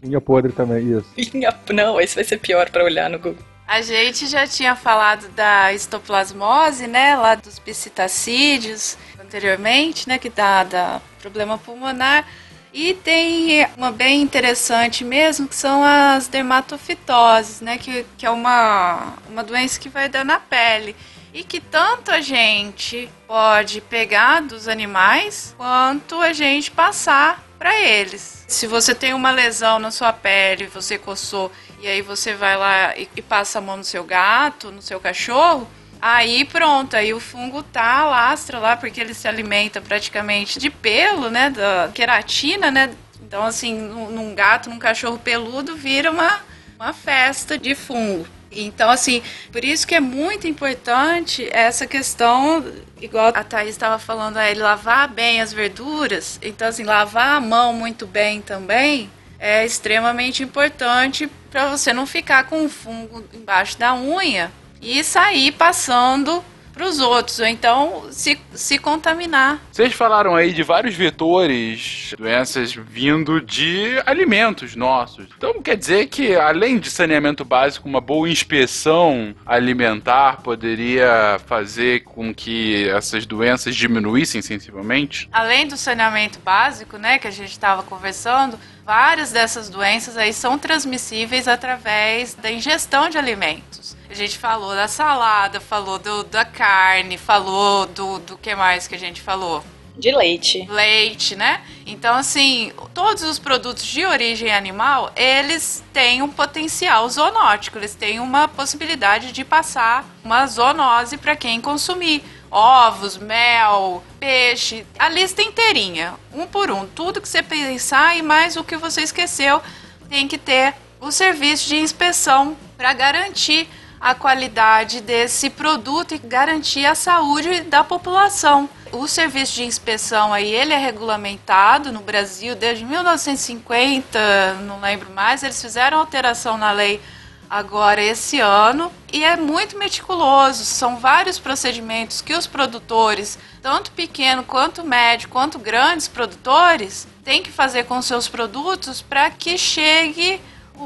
S4: Unha podre também, isso.
S5: Minha- Não, esse vai ser pior pra olhar no Google.
S3: A gente já tinha falado da histoplasmose, né, lá dos psitacídeos anteriormente, né, que dá, dá problema pulmonar. E tem uma bem interessante mesmo, que são as dermatofitoses, né, que, que é uma, uma doença que vai dar na pele. E que tanto a gente pode pegar dos animais, quanto a gente passar para eles. Se você tem uma lesão na sua pele, você coçou e aí você vai lá e, e passa a mão no seu gato, no seu cachorro, Aí pronto, aí o fungo tá lastra lá porque ele se alimenta praticamente de pelo, né, da queratina, né? Então assim, num gato, num cachorro peludo vira uma uma festa de fungo. Então, assim, por isso que é muito importante essa questão, igual a Thaís estava falando, é ele lavar bem as verduras. Então, assim, lavar a mão muito bem também é extremamente importante para você não ficar com o fungo embaixo da unha e sair passando para os outros, ou então se, se contaminar.
S2: Vocês falaram aí de vários vetores, doenças vindo de alimentos nossos. Então quer dizer que, além de saneamento básico, uma boa inspeção alimentar poderia fazer com que essas doenças diminuíssem sensivelmente?
S3: Além do saneamento básico, né, que a gente estava conversando, várias dessas doenças aí são transmissíveis através da ingestão de alimentos. A gente falou da salada, falou do, da carne, falou do, do que mais que a gente falou?
S10: De leite.
S3: leite, né? Então, assim, todos os produtos de origem animal, eles têm um potencial zoonótico, eles têm uma possibilidade de passar uma zoonose para quem consumir. Ovos, mel, peixe, a lista inteirinha, um por um. Tudo que você pensar e mais o que você esqueceu, tem que ter o serviço de inspeção para garantir a qualidade desse produto e garantir a saúde da população. O serviço de inspeção aí, ele é regulamentado no Brasil desde 1950, não lembro mais, eles fizeram alteração na lei agora esse ano e é muito meticuloso. São vários procedimentos que os produtores, tanto pequeno quanto médio, quanto grandes produtores, têm que fazer com seus produtos para que chegue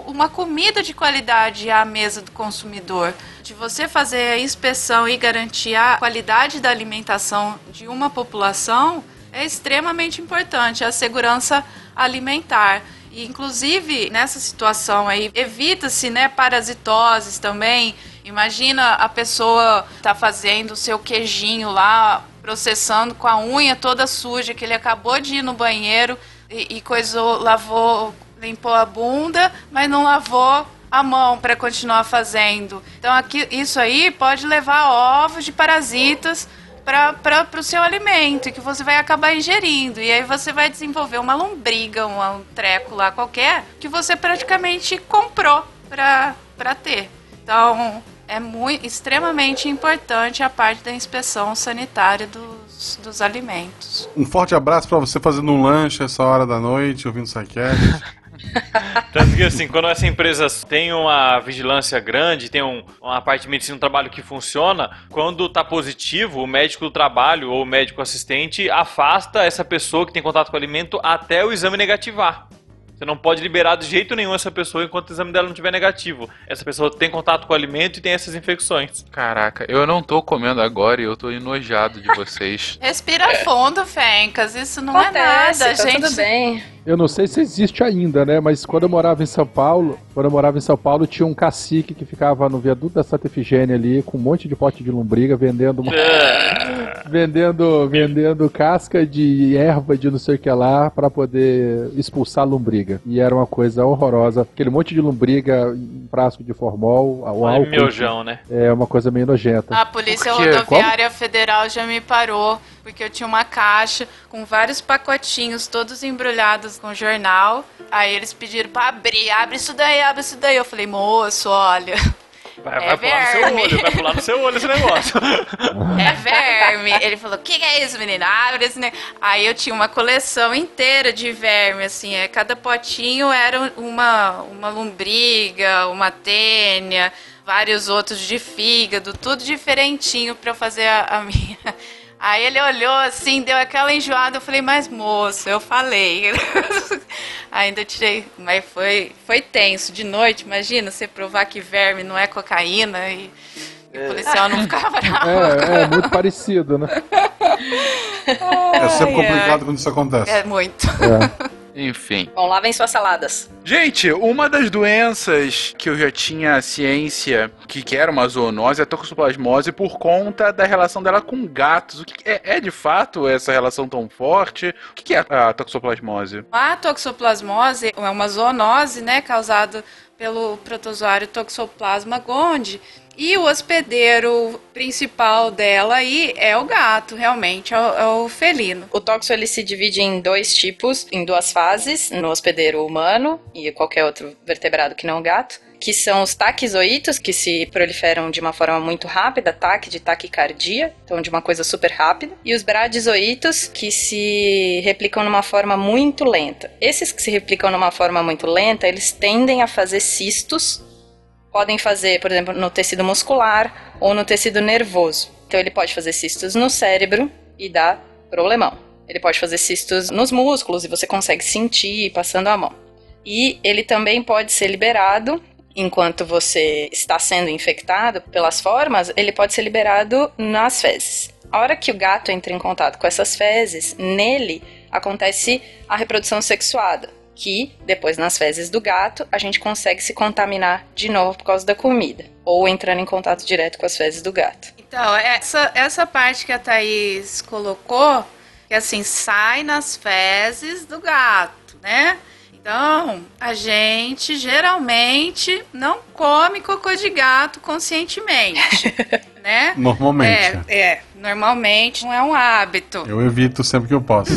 S3: uma comida de qualidade à mesa do consumidor. De você fazer a inspeção e garantir a qualidade da alimentação de uma população é extremamente importante, a segurança alimentar. E, inclusive, nessa situação aí, evita-se né, parasitoses também. Imagina a pessoa tá fazendo o seu queijinho lá, processando com a unha toda suja, que ele acabou de ir no banheiro e, e coisou, lavou, limpou a bunda, mas não lavou a mão para continuar fazendo. Então, aqui, isso aí pode levar ovos de parasitas para o seu alimento e que você vai acabar ingerindo. E aí você vai desenvolver uma lombriga, um treco lá qualquer, que você praticamente comprou para ter. Então, é muito, extremamente importante a parte da inspeção sanitária dos, dos alimentos.
S1: Um forte abraço pra você fazendo um lanche essa hora da noite, ouvindo Psycast. (laughs)
S6: Tanto que assim, quando essa empresa tem uma vigilância grande, tem um- uma parte de medicina do trabalho que funciona, quando tá positivo, o médico do trabalho ou o médico assistente afasta essa pessoa que tem contato com o alimento até o exame negativar. Você não pode liberar de jeito nenhum essa pessoa enquanto o exame dela não estiver negativo. Essa pessoa tem contato com o alimento e tem essas infecções.
S2: Caraca, eu não tô comendo agora e eu tô enojado de vocês. (laughs)
S3: Respira fundo, Fencas. Isso não é
S10: Acontece,
S3: nada,
S10: tá
S3: gente.
S10: tudo bem.
S4: Eu não sei se existe ainda, né? Mas quando eu morava em São Paulo, quando eu morava em São Paulo, tinha um cacique que ficava no viaduto da Santa Efigênia ali, com um monte de pote de lombriga, vendendo uma... (laughs) vendendo, vendendo casca de erva de não sei o que lá pra poder expulsar a lombriga. E era uma coisa horrorosa. Aquele monte de lombriga em frasco de formol, o
S6: Um
S4: álcool.
S6: miojão, né?
S4: É uma coisa meio nojenta.
S3: A Polícia? Rodoviária Federal já me parou, porque eu tinha uma caixa com vários pacotinhos, todos embrulhados com jornal. Aí eles pediram pra abrir, abre isso daí, abre isso daí. Eu falei, moço, olha,
S6: Vai,
S3: É
S6: vai pular no seu olho, vai pular no seu olho esse negócio. (laughs)
S3: é verme. Ele falou, o que, é isso, menina? Abre esse negócio. Aí eu tinha uma coleção inteira de verme, assim, é, cada potinho era uma, uma lombriga, uma tênia, vários outros de fígado, tudo diferentinho pra eu fazer a, a minha. Aí ele olhou assim, deu aquela enjoada, eu falei, mas moço, eu falei. (laughs) Ainda tirei, mas foi, foi tenso. De noite, imagina, você provar que verme não é cocaína e, e o policial não ficava (laughs) bravo.
S4: É, é muito parecido, né?
S1: é sempre complicado quando isso acontece.
S3: É muito.
S4: É. (laughs)
S2: Enfim.
S5: Bom, lavem suas saladas.
S2: Gente, uma das doenças que eu já tinha ciência que, que era uma zoonose é a toxoplasmose por conta da relação dela com gatos. O que é, é de fato essa relação tão forte? O que, que é a toxoplasmose?
S3: A toxoplasmose é uma zoonose, né, causada pelo protozoário Toxoplasma gondii. E o hospedeiro principal dela aí é o gato, realmente, é o, é o felino.
S5: O toxo ele se divide em dois tipos, em duas fases, no hospedeiro humano e qualquer outro vertebrado que não o gato, que são os taquizoítos, que se proliferam de uma forma muito rápida, taque de taquicardia, então de uma coisa super rápida, e os bradizoítos, que se replicam numa forma muito lenta. Esses que se replicam numa forma muito lenta, eles tendem a fazer cistos podem fazer, por exemplo, no tecido muscular ou no tecido nervoso. Então ele pode fazer cistos no cérebro e dá problemão. Ele pode fazer cistos nos músculos e você consegue sentir passando a mão. E ele também pode ser liberado enquanto você está sendo infectado pelas formas, ele pode ser liberado nas fezes. A hora que o gato entra em contato com essas fezes, nele acontece a reprodução sexuada que depois nas fezes do gato a gente consegue se contaminar de novo por causa da comida ou entrando em contato direto com as fezes do gato.
S3: Então, essa, essa parte que a Thaís colocou, que assim, sai nas fezes do gato, né? Então, a gente geralmente não come cocô de gato conscientemente, (laughs) né?
S1: Normalmente.
S3: É, é, normalmente não é um hábito.
S1: Eu evito sempre que eu posso.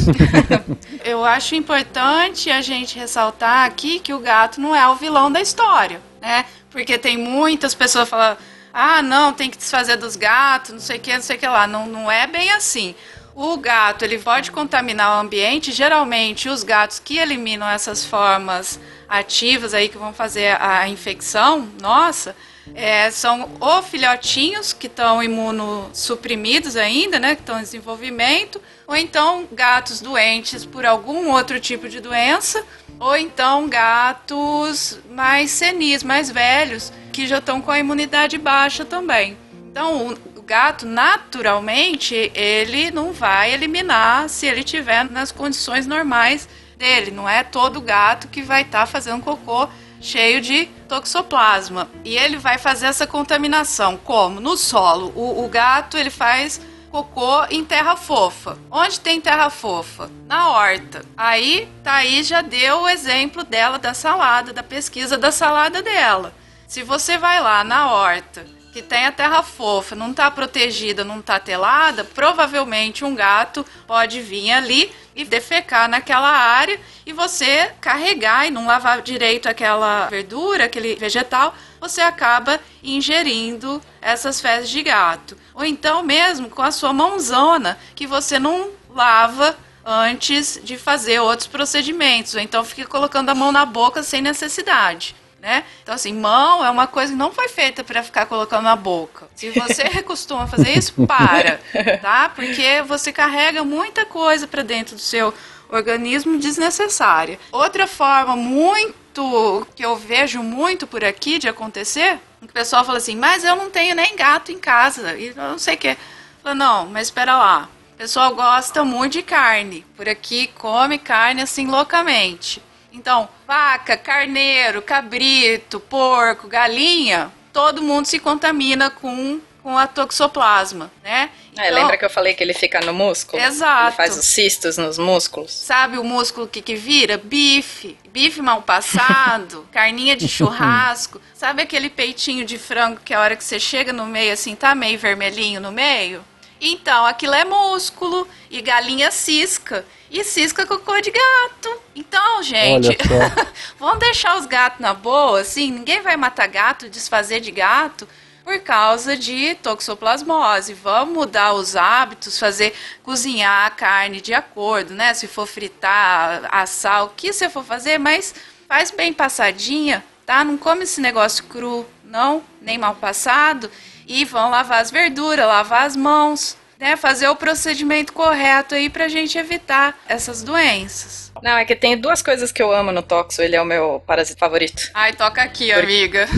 S1: (laughs)
S3: eu acho importante a gente ressaltar aqui que o gato não é o vilão da história, né? Porque tem muitas pessoas falando, ah, não, tem que desfazer dos gatos, não sei o que, não sei o que lá. Não, não é bem assim. O gato ele pode contaminar o ambiente. Geralmente, os gatos que eliminam essas formas ativas aí que vão fazer a infecção, nossa, é, são ou filhotinhos que estão imunossuprimidos ainda, né, que estão em desenvolvimento, ou então gatos doentes por algum outro tipo de doença, ou então gatos mais senis, mais velhos, que já estão com a imunidade baixa também. Então, gato, naturalmente, ele não vai eliminar se ele tiver nas condições normais dele. Não é todo gato que vai estar tá fazendo cocô cheio de toxoplasma. E ele vai fazer essa contaminação. Como? No solo. O, o gato, ele faz cocô em terra fofa. Onde tem terra fofa? Na horta. Aí, Thaís já deu o exemplo dela da salada, da pesquisa da salada dela. Se você vai lá na horta que tem a terra fofa, não está protegida, não está telada, provavelmente um gato pode vir ali e defecar naquela área e você carregar e não lavar direito aquela verdura, aquele vegetal, você acaba ingerindo essas fezes de gato. Ou então mesmo com a sua mãozona que você não lava antes de fazer outros procedimentos, ou então fica colocando a mão na boca sem necessidade né? Então, assim, mão é uma coisa que não foi feita para ficar colocando na boca. Se você (laughs) costuma fazer isso, para, tá? Porque você carrega muita coisa para dentro do seu organismo desnecessária. Outra forma muito que eu vejo muito por aqui de acontecer, o pessoal fala assim, mas eu não tenho nem gato em casa, e não sei o que. Fala, não, mas espera lá. O pessoal gosta muito de carne. Por aqui come carne assim loucamente. Então, vaca, carneiro, cabrito, porco, galinha, todo mundo se contamina com, com a toxoplasma, né?
S5: É, então, lembra que eu falei que ele fica no músculo?
S3: Exato.
S5: Ele faz os cistos nos músculos.
S3: Sabe o músculo que, que vira? Bife. Bife mal passado, (laughs) carninha de churrasco. Sabe aquele peitinho de frango que a hora que você chega no meio, assim, tá meio vermelhinho no meio? Então, aquilo é músculo e galinha cisca. E cisca cocô de gato. Então, gente, (laughs) vamos deixar os gatos na boa, assim, ninguém vai matar gato, desfazer de gato por causa de toxoplasmose. Vamos mudar os hábitos, fazer cozinhar a carne de acordo, né? Se for fritar, assar, o que você for fazer, mas faz bem passadinha, tá? Não come esse negócio cru, não, nem mal passado. E vão lavar as verduras, lavar as mãos né, fazer o procedimento correto aí pra gente evitar essas doenças.
S5: Não, é que tem duas coisas que eu amo no Toxo, ele é o meu parasita favorito.
S3: Ai, toca aqui, porque... amiga.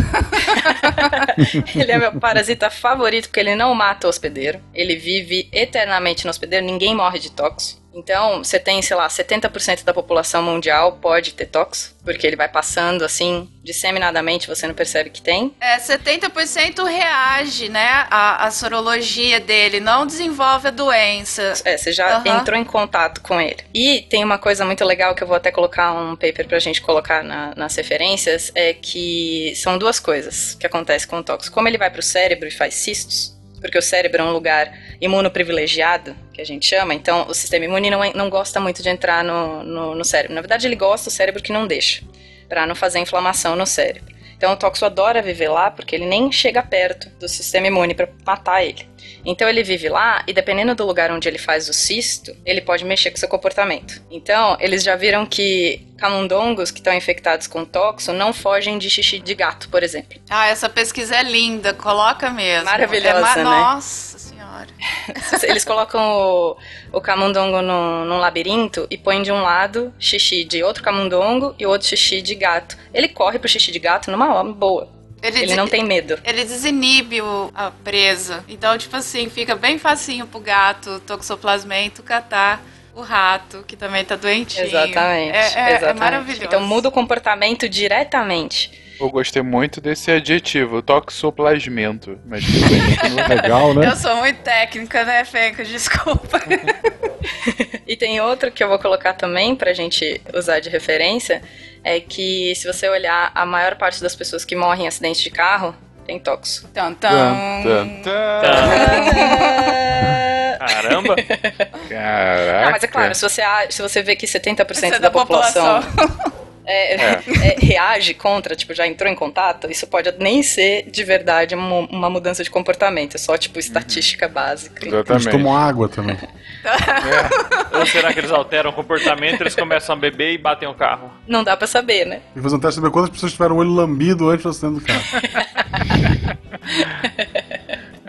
S3: (laughs)
S5: ele é meu parasita favorito porque ele não mata o hospedeiro, ele vive eternamente no hospedeiro, ninguém morre de Toxo. Então, você tem, sei lá, 70% da população mundial pode ter tox, porque ele vai passando assim, disseminadamente, você não percebe que tem.
S3: É, 70% reage, né? A, a sorologia dele não desenvolve a doença.
S5: É, você já
S3: Aham.
S5: entrou em contato com ele. E tem uma coisa muito legal que eu vou até colocar um paper pra gente colocar na- nas referências, é que são duas coisas que acontecem com o tox. Como ele vai pro cérebro e faz cistos, porque o cérebro é um lugar imunoprivilegiado, que a gente chama, então o sistema imune não, é- não gosta muito de entrar no, no, no cérebro. Na verdade, ele gosta, o cérebro que não deixa, pra não fazer inflamação no cérebro. Então o toxo adora viver lá porque ele nem chega perto do sistema imune pra matar ele. Então ele vive lá e dependendo do lugar onde ele faz o cisto, ele pode mexer com seu comportamento. Então eles já viram que camundongos que estão infectados com toxo não fogem de xixi de gato, por exemplo.
S3: Ah, essa pesquisa é linda, coloca mesmo.
S5: Maravilhosa,
S3: é ma-
S5: né?
S3: Nossa (laughs)
S5: Eles colocam o, o camundongo no, num labirinto e põem de um lado xixi de outro camundongo e outro xixi de gato. Ele corre pro xixi de gato numa hora boa. Ele
S3: des-
S5: não tem medo.
S3: Ele desinibe o- a presa. Então, tipo assim, fica bem facinho pro gato toxoplasmento catar o rato, que também tá doentinho.
S5: Exatamente.
S3: É, é- é
S5: exatamente.
S3: maravilhoso.
S5: Então muda o comportamento diretamente.
S2: Eu gostei muito desse adjetivo, toxoplasmento. Mas.
S4: Legal, né?
S3: Eu sou muito técnica, né, Fenca? Desculpa. (laughs)
S5: E tem outro que eu vou colocar também pra gente usar de referência, é que se você olhar a maior parte das pessoas que morrem em acidente de carro tem toxo.
S3: Tan,
S2: Tan, tan.
S6: Caramba!
S2: Caraca. (laughs)
S5: Não, mas é claro, se você, se você vê que 70%
S3: Você é
S5: da,
S3: da
S5: população,
S3: população.
S5: É- é- reage contra, tipo, já entrou em contato, isso pode nem ser de verdade uma, uma mudança de comportamento, é só, tipo, estatística básica.
S1: Eles
S2: Exatamente.
S1: tomam água também.
S6: Ou será que eles alteram o comportamento, eles começam a beber e batem o carro?
S5: Não dá pra saber, né?
S1: E fazer um teste saber quantas pessoas tiveram o olho lambido antes de você dentro do carro. (laughs)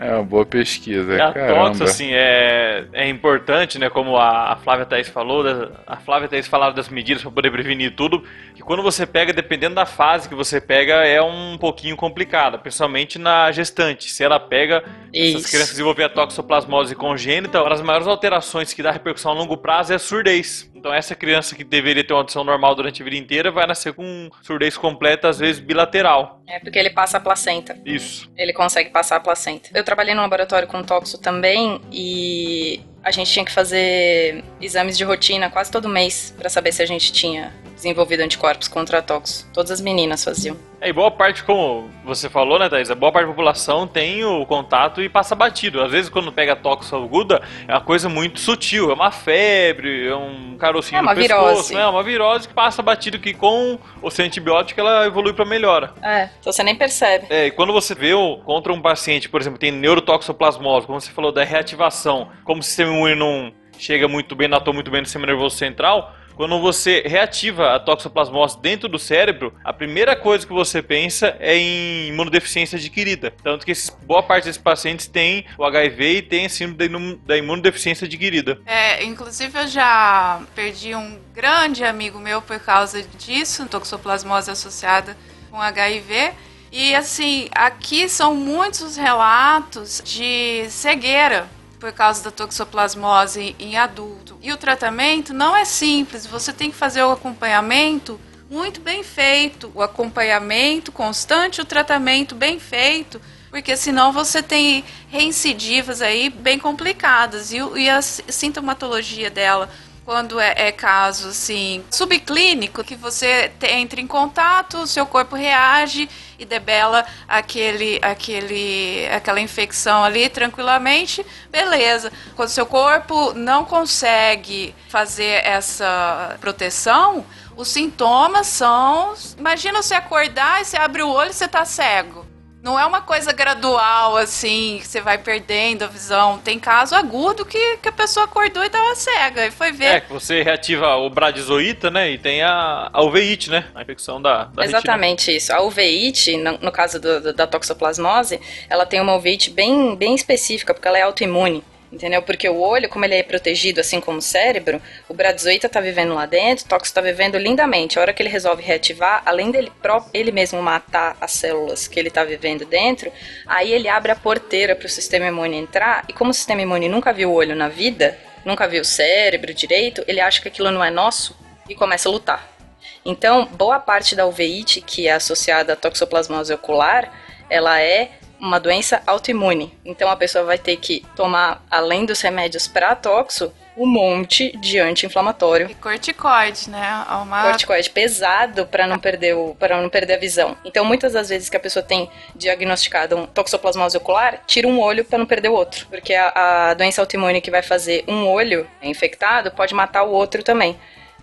S2: É uma boa pesquisa,
S6: E a
S2: caramba.
S6: tox, assim, é, é importante, né? Como a, a Flávia Thaís falou, da- a Flávia Thaís falava das medidas para poder prevenir tudo, que quando você pega, dependendo da fase que você pega, é um pouquinho complicada, principalmente na gestante. Se ela pega essas
S5: Isso.
S6: crianças desenvolver a toxoplasmose congênita, uma das maiores alterações que dá repercussão a longo prazo é a surdez. Então essa criança que deveria ter uma audição normal durante a vida inteira vai nascer com surdez completa, às vezes bilateral.
S5: É porque ele passa a placenta.
S6: Isso.
S5: Ele consegue passar a placenta. Eu trabalhei no laboratório com toxo também e a gente tinha que fazer exames de rotina quase todo mês pra saber se a gente tinha desenvolvido anticorpos contra toxo. Todas as meninas faziam.
S6: É, e boa parte, como você falou, né, Thaís? A boa parte da população tem o contato e passa batido. Às vezes, quando pega toxo aguda, é uma coisa muito sutil. É uma febre, é um carocinho
S5: É uma
S6: no pescoço.
S5: virose.
S6: É uma virose que passa batido que com o seu antibiótico ela evolui pra melhora.
S5: É, então você nem percebe.
S6: É, e quando você vê o- contra um paciente, por exemplo, tem neurotoxoplasmose, como você falou da reativação, como o sistema imune não chega muito bem, não atua muito bem no sistema nervoso central, quando você reativa a toxoplasmose dentro do cérebro, a primeira coisa que você pensa é em imunodeficiência adquirida. Tanto que esses- boa parte desses pacientes tem o HIV e tem síndrome da imunodeficiência adquirida.
S3: É, inclusive eu já perdi um grande amigo meu por causa disso, toxoplasmose associada com HIV. E assim, aqui são muitos os relatos de cegueira por causa da toxoplasmose em adulto. E o tratamento não é simples, você tem que fazer o acompanhamento muito bem feito, o acompanhamento constante, o tratamento bem feito, porque senão você tem reincidivas aí bem complicadas e, e a si- sintomatologia dela quando é, é caso assim subclínico que você te- entra em contato, seu corpo reage e debela aquele, aquele, aquela infecção ali tranquilamente, beleza. Quando seu corpo não consegue fazer essa proteção, os sintomas são. Imagina você acordar e você abre o olho e você tá cego. Não é uma coisa gradual, assim, que você vai perdendo a visão. Tem caso agudo que, que a pessoa acordou e tava cega e foi ver.
S6: É, que você reativa o bradizoíta, né, e tem a, a uveíte, né, a infecção da, da retina.
S5: Exatamente isso. A uveíte, no, no caso do- do- da toxoplasmose, ela tem uma uveíte bem, bem específica, porque ela é autoimune. Entendeu? Porque o olho, como ele é protegido, assim como o cérebro, o bradizoíta tá vivendo lá dentro, o toxo tá vivendo lindamente. A hora que ele resolve reativar, além dele próprio, ele mesmo matar as células que ele tá vivendo dentro, aí ele abre a porteira para o sistema imune entrar, e como o sistema imune nunca viu o olho na vida, nunca viu o cérebro direito, ele acha que aquilo não é nosso e começa a lutar. Então, boa parte da uveíte que é associada à toxoplasmose ocular, ela é uma doença autoimune. Então a pessoa vai ter que tomar, além dos remédios para toxo, um monte de anti-inflamatório.
S3: E corticoide, né? É Uma...
S5: Corticoide pesado para não perder o para não perder a visão. Então muitas das vezes que a pessoa tem diagnosticado um toxoplasmose ocular, tira um olho para não perder o outro, porque a, a doença autoimune que vai fazer um olho infectado pode matar o outro também.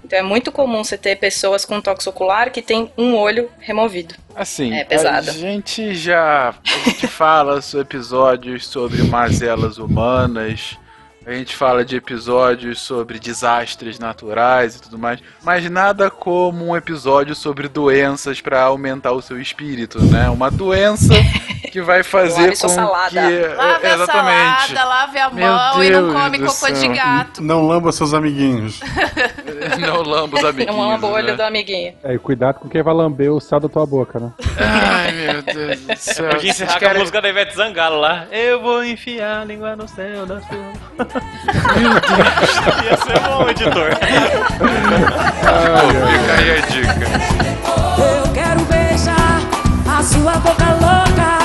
S5: Então é muito comum você ter pessoas com toxo ocular que tem um olho removido.
S2: Assim,
S5: É pesado.
S2: a gente já a gente (laughs) fala sobre episódios sobre mazelas humanas, a gente fala de episódios sobre desastres naturais e tudo mais, mas nada como um episódio sobre doenças pra aumentar o seu espírito, né? Uma doença (laughs) que vai fazer com
S5: salada.
S2: que
S3: Lave
S2: é,
S3: a
S2: exatamente
S3: salada, lave a
S2: Meu
S3: mão e não come cocô de gato.
S1: Não lamba seus amiguinhos. (laughs)
S2: não lamba os amiguinhos.
S5: Não lamba o olho
S2: né?
S5: do amiguinho.
S4: É, e cuidado com quem vai lamber o céu da tua boca, né?
S2: Ai, meu Deus do céu.
S6: Podia encerrar
S2: Esses
S6: com a música da Ivete Zangalo lá. Eu vou enfiar a língua no céu da sua. (laughs) Ia ser bom, editor.
S2: Pô, fica aí a dica.
S10: Eu quero beijar a sua boca louca.